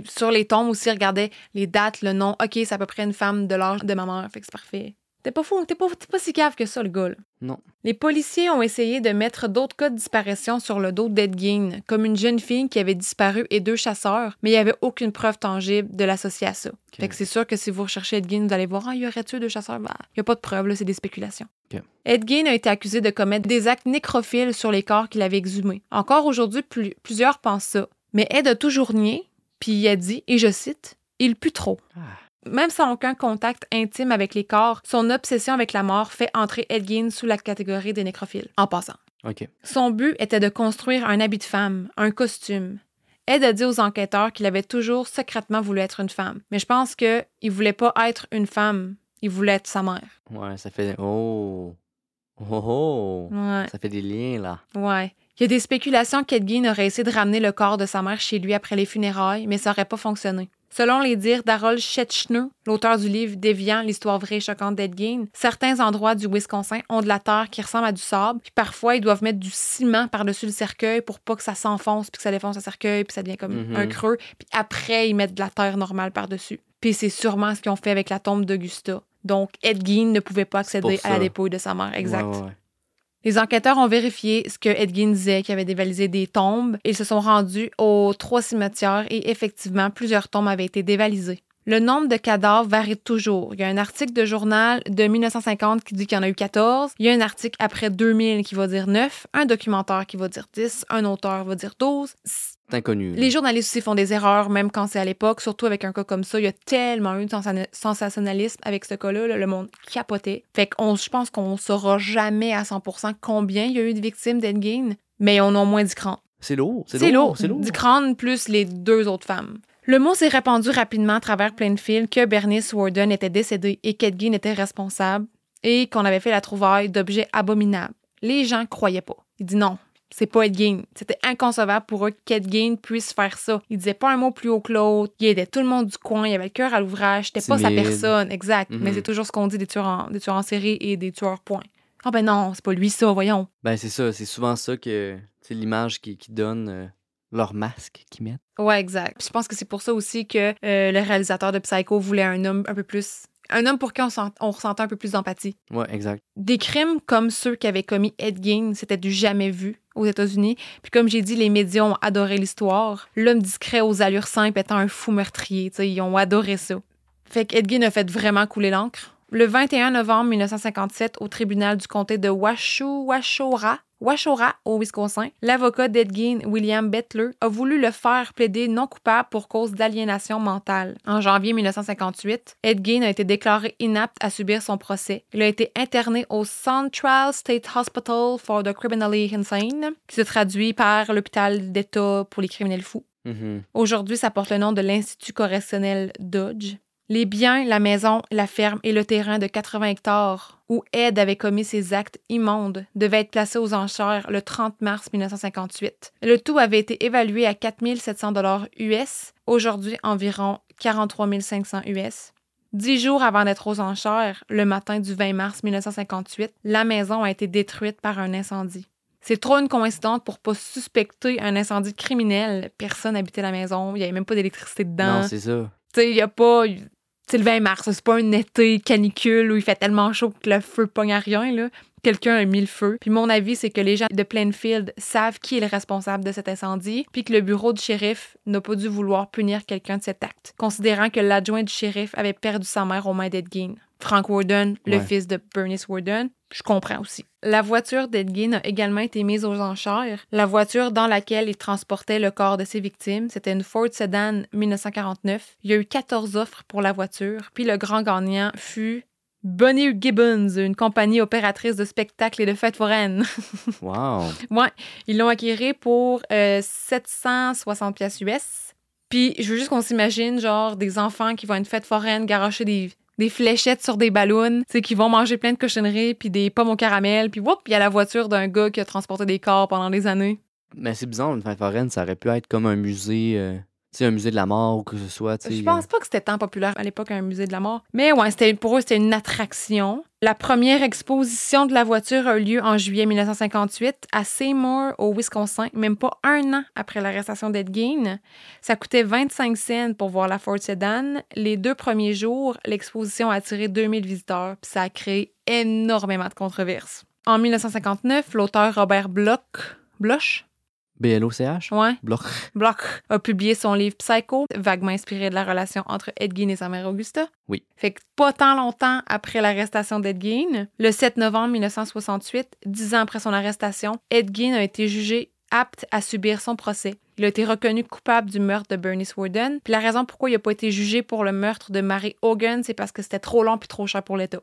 Sur les tombes aussi, regardait les dates, le nom. OK, c'est à peu près une femme de l'âge de ma mère. Fait que c'est parfait. T'es pas fou, t'es pas, t'es pas si cave que ça, le gars. là.
Non.
Les policiers ont essayé de mettre d'autres cas de disparition sur le dos d'Ed Gein, comme une jeune fille qui avait disparu et deux chasseurs, mais il n'y avait aucune preuve tangible de l'associer à ça. Fait que c'est sûr que si vous recherchez Ed Gein, vous allez voir, ah, il y aurait tué deux chasseurs? Bah, il n'y a pas de preuve, là, c'est des spéculations.
Ok.
Ed Gein a été accusé de commettre des actes nécrophiles sur les corps qu'il avait exhumés. Encore aujourd'hui, plus- plusieurs pensent ça. Mais Ed a toujours nié, puis il a dit, et je cite, Il pue trop.
Ah.
Même sans aucun contact intime avec les corps, son obsession avec la mort fait entrer Ed Gein sous la catégorie des nécrophiles. En passant.
OK.
Son but était de construire un habit de femme, un costume. Ed a dit aux enquêteurs qu'il avait toujours secrètement voulu être une femme. Mais je pense qu'il voulait pas être une femme, il voulait être sa mère.
Ouais, ça fait. Oh. Oh oh.
Ouais.
Ça fait des liens, là.
Ouais. Il y a des spéculations qu'Ed Gein aurait essayé de ramener le corps de sa mère chez lui après les funérailles, mais ça n'aurait pas fonctionné. Selon les dires d'Harold Schetchner, l'auteur du livre Déviant, l'histoire vraie et choquante d'Ed Gein, certains endroits du Wisconsin ont de la terre qui ressemble à du sable, puis parfois ils doivent mettre du ciment par-dessus le cercueil pour pas que ça s'enfonce, puis que ça défonce le cercueil, puis ça devient comme
Mhm.
un creux, puis après ils mettent de la terre normale par-dessus. Puis c'est sûrement ce qu'ils ont fait avec la tombe d'Augusta. Donc Ed Gein ne pouvait pas accéder à la dépouille de sa mère, exact.
Ouais, ouais, ouais.
Les enquêteurs ont vérifié ce que Ed Gein disait, qu'il avait dévalisé des tombes. Ils se sont rendus aux trois cimetières et effectivement, plusieurs tombes avaient été dévalisées. Le nombre de cadavres varie toujours. Il y a un article de journal de 1950 qui dit qu'il y en a eu 14. Il y a un article après 2000 qui va dire 9. Un documentaire qui va dire 10. Un auteur va dire 12.
Inconnu.
Les journalistes aussi font des erreurs, même quand c'est à l'époque, surtout avec un cas comme ça. Il y a tellement eu de sensationnalisme avec ce cas-là. Le monde capotait. Fait qu'on, je pense qu'on saura jamais à 100% combien il y a eu de victimes d'Endgain, mais on a au moins 10 crânes.
C'est lourd.
C'est lourd. C'est lourd. 10 crânes plus les deux autres femmes. Le mot s'est répandu rapidement à travers Plainfield que Bernice Warden était décédée et qu'Edgin était responsable et qu'on avait fait la trouvaille d'objets abominables. Les gens croyaient pas. Ils disent non, c'est pas Edgin. C'était inconcevable pour eux qu'Edgin puisse faire ça. Il disait pas un mot plus haut que l'autre. Il aidait tout le monde du coin. Il avait le cœur à l'ouvrage. C'était pas sa personne. Exact. Mais
Mhm.
c'est toujours ce qu'on dit des tueurs, en, des tueurs en série et des tueurs point. Ah ben non, c'est pas lui ça, voyons.
Ben, c'est ça. C'est souvent ça que. C'est l'image qui, qui donne euh, leur masque qu'ils mettent.
Ouais, exact. Puis je pense que c'est pour ça aussi que euh, le réalisateur de Psycho voulait un homme un peu plus. Un homme pour qui on, sent- on ressentait un peu plus d'empathie.
Ouais, exact.
Des crimes comme ceux qu'avait commis Ed Gein, c'était du jamais vu aux États-Unis. Puis comme j'ai dit, les médias ont adoré l'histoire. L'homme discret aux allures simples étant un fou meurtrier. tu sais, ils ont adoré ça. Fait qu'Ed Gein a fait vraiment couler l'encre. Le 21 novembre 1957, au tribunal du comté de Washoe, Washora, Washora, au Wisconsin, l'avocat d'Ed Gein, William Bettler, a voulu le faire plaider non coupable pour cause d'aliénation mentale. En janvier 1958, Ed Gein a été déclaré inapte à subir son procès. Il a été interné au Central State Hospital for the Criminally Insane, qui se traduit par l'hôpital d'État pour les criminels fous.
Mhm.
Aujourd'hui, ça porte le nom de l'Institut correctionnel Dodge. Les biens, la maison, la ferme et le terrain de 80 hectares où Ed avait commis ses actes immondes devaient être placés aux enchères le 30 mars 1958. Le tout avait été évalué à 4 700 dollars US, aujourd'hui environ 43 500 US. Dix jours avant d'être aux enchères, le matin du 20 mars 1958, la maison a été détruite par un incendie. C'est trop une coïncidence pour pas suspecter un incendie criminel. Personne habitait la maison, il n'y avait même pas d'électricité dedans.
Non, c'est ça.
Tu sais, il n'y a pas. C'est le 20 mars, c'est pas un été canicule où il fait tellement chaud que le feu pogne à rien, là. Quelqu'un a mis le feu. Puis mon avis, c'est que les gens de Plainfield savent qui est le responsable de cet incendie, puis que le bureau du shérif n'a pas dû vouloir punir quelqu'un de cet acte, considérant que l'adjoint du shérif avait perdu sa mère aux mains d'Ed Gein. Frank Warden, le
Ouais.
fils de Bernice Warden, je comprends aussi. La voiture d'Ed Gein a également été mise aux enchères. La voiture dans laquelle il transportait le corps de ses victimes, c'était une Ford Sedan 1949. Il y a eu 14 offres pour la voiture, puis le grand gagnant fut Bonnie Gibbons, une compagnie opératrice de spectacles et de fêtes foraines.
Wow.
ouais, ils l'ont acquéré pour euh, 760 pièces US. Puis je veux juste qu'on s'imagine genre des enfants qui vont à une fête foraine garocher des des fléchettes sur des ballons, tu qui vont manger plein de cochonneries, puis des pommes au caramel, puis whoop, il y a la voiture d'un gars qui a transporté des corps pendant des années.
Mais c'est bizarre, une fête foraine, ça aurait pu être comme un musée, euh, un musée de la mort ou que ce soit.
Je pense pas que c'était tant populaire à l'époque un musée de la mort. Mais ouais, c'était pour eux, c'était une attraction. La première exposition de la voiture a eu lieu en juillet 1958 à Seymour, au Wisconsin, même pas un an après l'arrestation d'Ed Gein. Ça coûtait 25 cents pour voir la Ford Sedan. Les deux premiers jours, l'exposition a attiré 2000 visiteurs, puis ça a créé énormément de controverses. En 1959, l'auteur Robert Bloch, Bloch,
BLOCH?
ouais,
Bloch.
Bloch a publié son livre Psycho, vaguement inspiré de la relation entre Ed Gein et sa mère Augusta.
Oui.
Fait que pas tant longtemps après l'arrestation d'Ed Gein, le 7 novembre 1968, dix ans après son arrestation, Ed Gein a été jugé apte à subir son procès. Il a été reconnu coupable du meurtre de Bernice Warden. Puis la raison pourquoi il n'a pas été jugé pour le meurtre de Mary Hogan, c'est parce que c'était trop long puis trop cher pour l'État.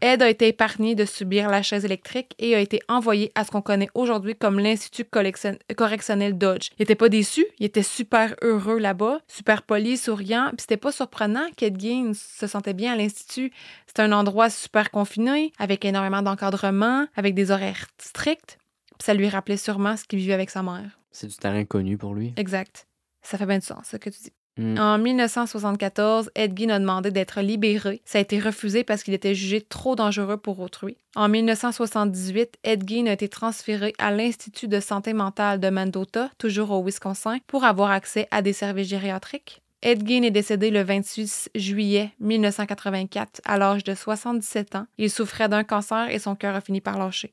Ed a été épargné de subir la chaise électrique et a été envoyé à ce qu'on connaît aujourd'hui comme l'Institut correctionnel Dodge. Il était pas déçu, il était super heureux là-bas, super poli, souriant, puis c'était pas surprenant qu'Ed Gein se sentait bien à l'Institut. C'était un endroit super confiné, avec énormément d'encadrement, avec des horaires stricts, puis ça lui rappelait sûrement ce qu'il vivait avec sa mère.
C'est du terrain connu pour lui.
Exact. Ça fait bien du sens, ce que tu dis.
Mm.
En 1974, Ed Gein a demandé d'être libéré. Ça a été refusé parce qu'il était jugé trop dangereux pour autrui. En 1978, Ed Gein a été transféré à l'Institut de santé mentale de Mendota, toujours au Wisconsin, pour avoir accès à des services gériatriques. Ed Gein est décédé le 26 juillet 1984 à l'âge de 77 ans. Il souffrait d'un cancer et son cœur a fini par lâcher.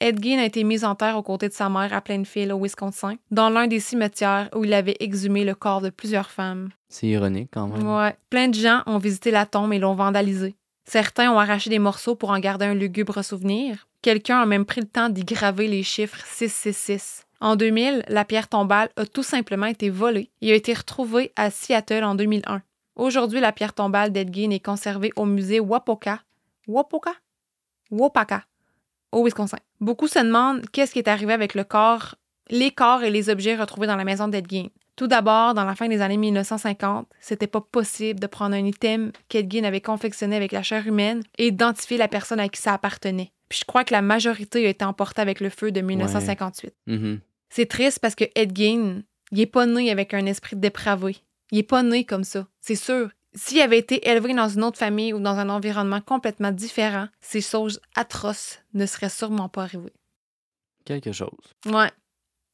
Ed Gein a été mis en terre aux côtés de sa mère à Plainfield, au Wisconsin, dans l'un des cimetières où il avait exhumé le corps de plusieurs femmes.
C'est ironique quand même.
Ouais. Plein de gens ont visité la tombe et l'ont vandalisée. Certains ont arraché des morceaux pour en garder un lugubre souvenir. Quelqu'un a même pris le temps d'y graver les chiffres 666. En 2000, la pierre tombale a tout simplement été volée et a été retrouvée à Seattle en 2001. Aujourd'hui, la pierre tombale d'Edgin est conservée au musée Wapoka. Wapoka? Wapaka, au Wisconsin. Beaucoup se demandent qu'est-ce qui est arrivé avec le corps, les corps et les objets retrouvés dans la maison d'Edgin. Tout d'abord, dans la fin des années 1950, c'était pas possible de prendre un item qu'Edgin avait confectionné avec la chair humaine et identifier la personne à qui ça appartenait. Puis je crois que la majorité a été emportée avec le feu de 1958.
Mhm.
C'est triste parce que Edgin, il est pas né avec un esprit dépravé. Il est pas né comme ça, c'est sûr. S'il avait été élevé dans une autre famille ou dans un environnement complètement différent, ces choses atroces ne seraient sûrement pas arrivées.
Quelque chose.
Ouais.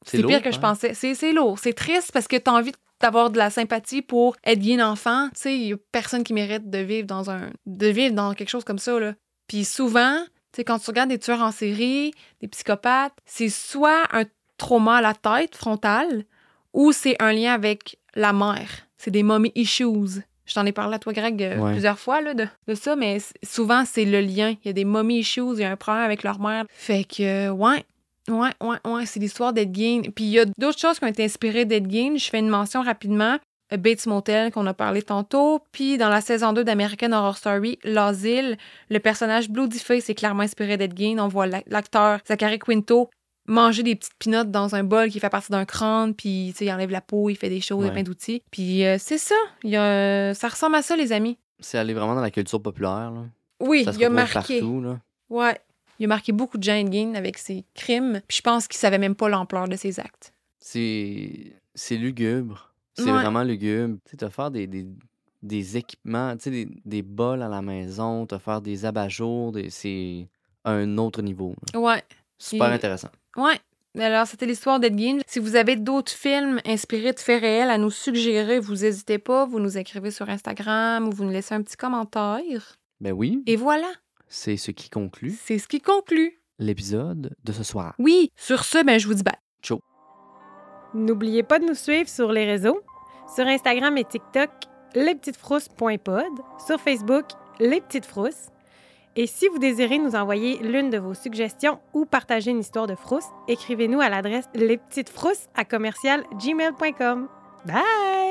C'est
lourd,
pire que je
hein?
pensais. C'est lourd. C'est triste parce que tu as envie d'avoir de la sympathie pour être un enfant. Tu sais, il y a personne qui mérite de vivre dans un de vivre dans quelque chose comme ça là. Puis souvent, tu sais quand tu regardes des tueurs en série, des psychopathes, c'est soit un trauma à la tête frontale ou c'est un lien avec la mère. C'est des mommy issues. Je t'en ai parlé à toi, Greg, euh,
Ouais.
plusieurs fois là, de, de ça, mais souvent, c'est le lien. Il y a des mommy issues, il y a un problème avec leur mère. Fait que, ouais, Ouais, ouais, ouais, c'est l'histoire d'Ed Gein. Puis il y a d'autres choses qui ont été inspirées d'Ed Gein. Je fais une mention rapidement. Bates Motel, qu'on a parlé tantôt. Puis dans la saison 2 d'American Horror Story, L'Asile, le personnage Bloodyface est clairement inspiré d'Ed Gein. On voit l'ac- l'acteur Zachary Quinto manger des petites pinottes dans un bol qui fait partie d'un crâne, puis tu sais, il enlève la peau, il fait des choses, il y a plein d'outils. Puis euh, c'est ça. Il y a, ça ressemble à ça, les amis.
C'est aller vraiment dans la culture populaire. Là.
Oui, il a marqué.
partout. Là.
Ouais. Il a marqué beaucoup de gens Ed Gein avec ses crimes. Puis je pense qu'il savait même pas l'ampleur de ses actes.
C'est c'est lugubre. C'est
Ouais.
vraiment lugubre. Tu sais, te faire des, des, des équipements, tu sais, des, des bols à la maison, te faire des abat-jours, des- c'est un autre niveau. là.
Ouais.
Super intéressant.
Ouais. Alors, c'était l'histoire d'Ed Gein. Si vous avez d'autres films inspirés de faits réels à nous suggérer, vous n'hésitez pas, vous nous écrivez sur Instagram ou vous nous laissez un petit commentaire.
Ben oui,
Et voilà,
c'est ce qui conclut
c'est ce qui conclut.
l'épisode de ce soir.
Oui, sur ce, ben, je vous dis bye.
Ciao.
N'oubliez pas de nous suivre sur les réseaux. Sur Instagram et TikTok, lespetitesfrousses.pod. Sur Facebook, Les Petites Frousses. Et si vous désirez nous envoyer l'une de vos suggestions ou partager une histoire de frousse, écrivez-nous à l'adresse lespetitesfrousses à commercial gmail.com. Bye!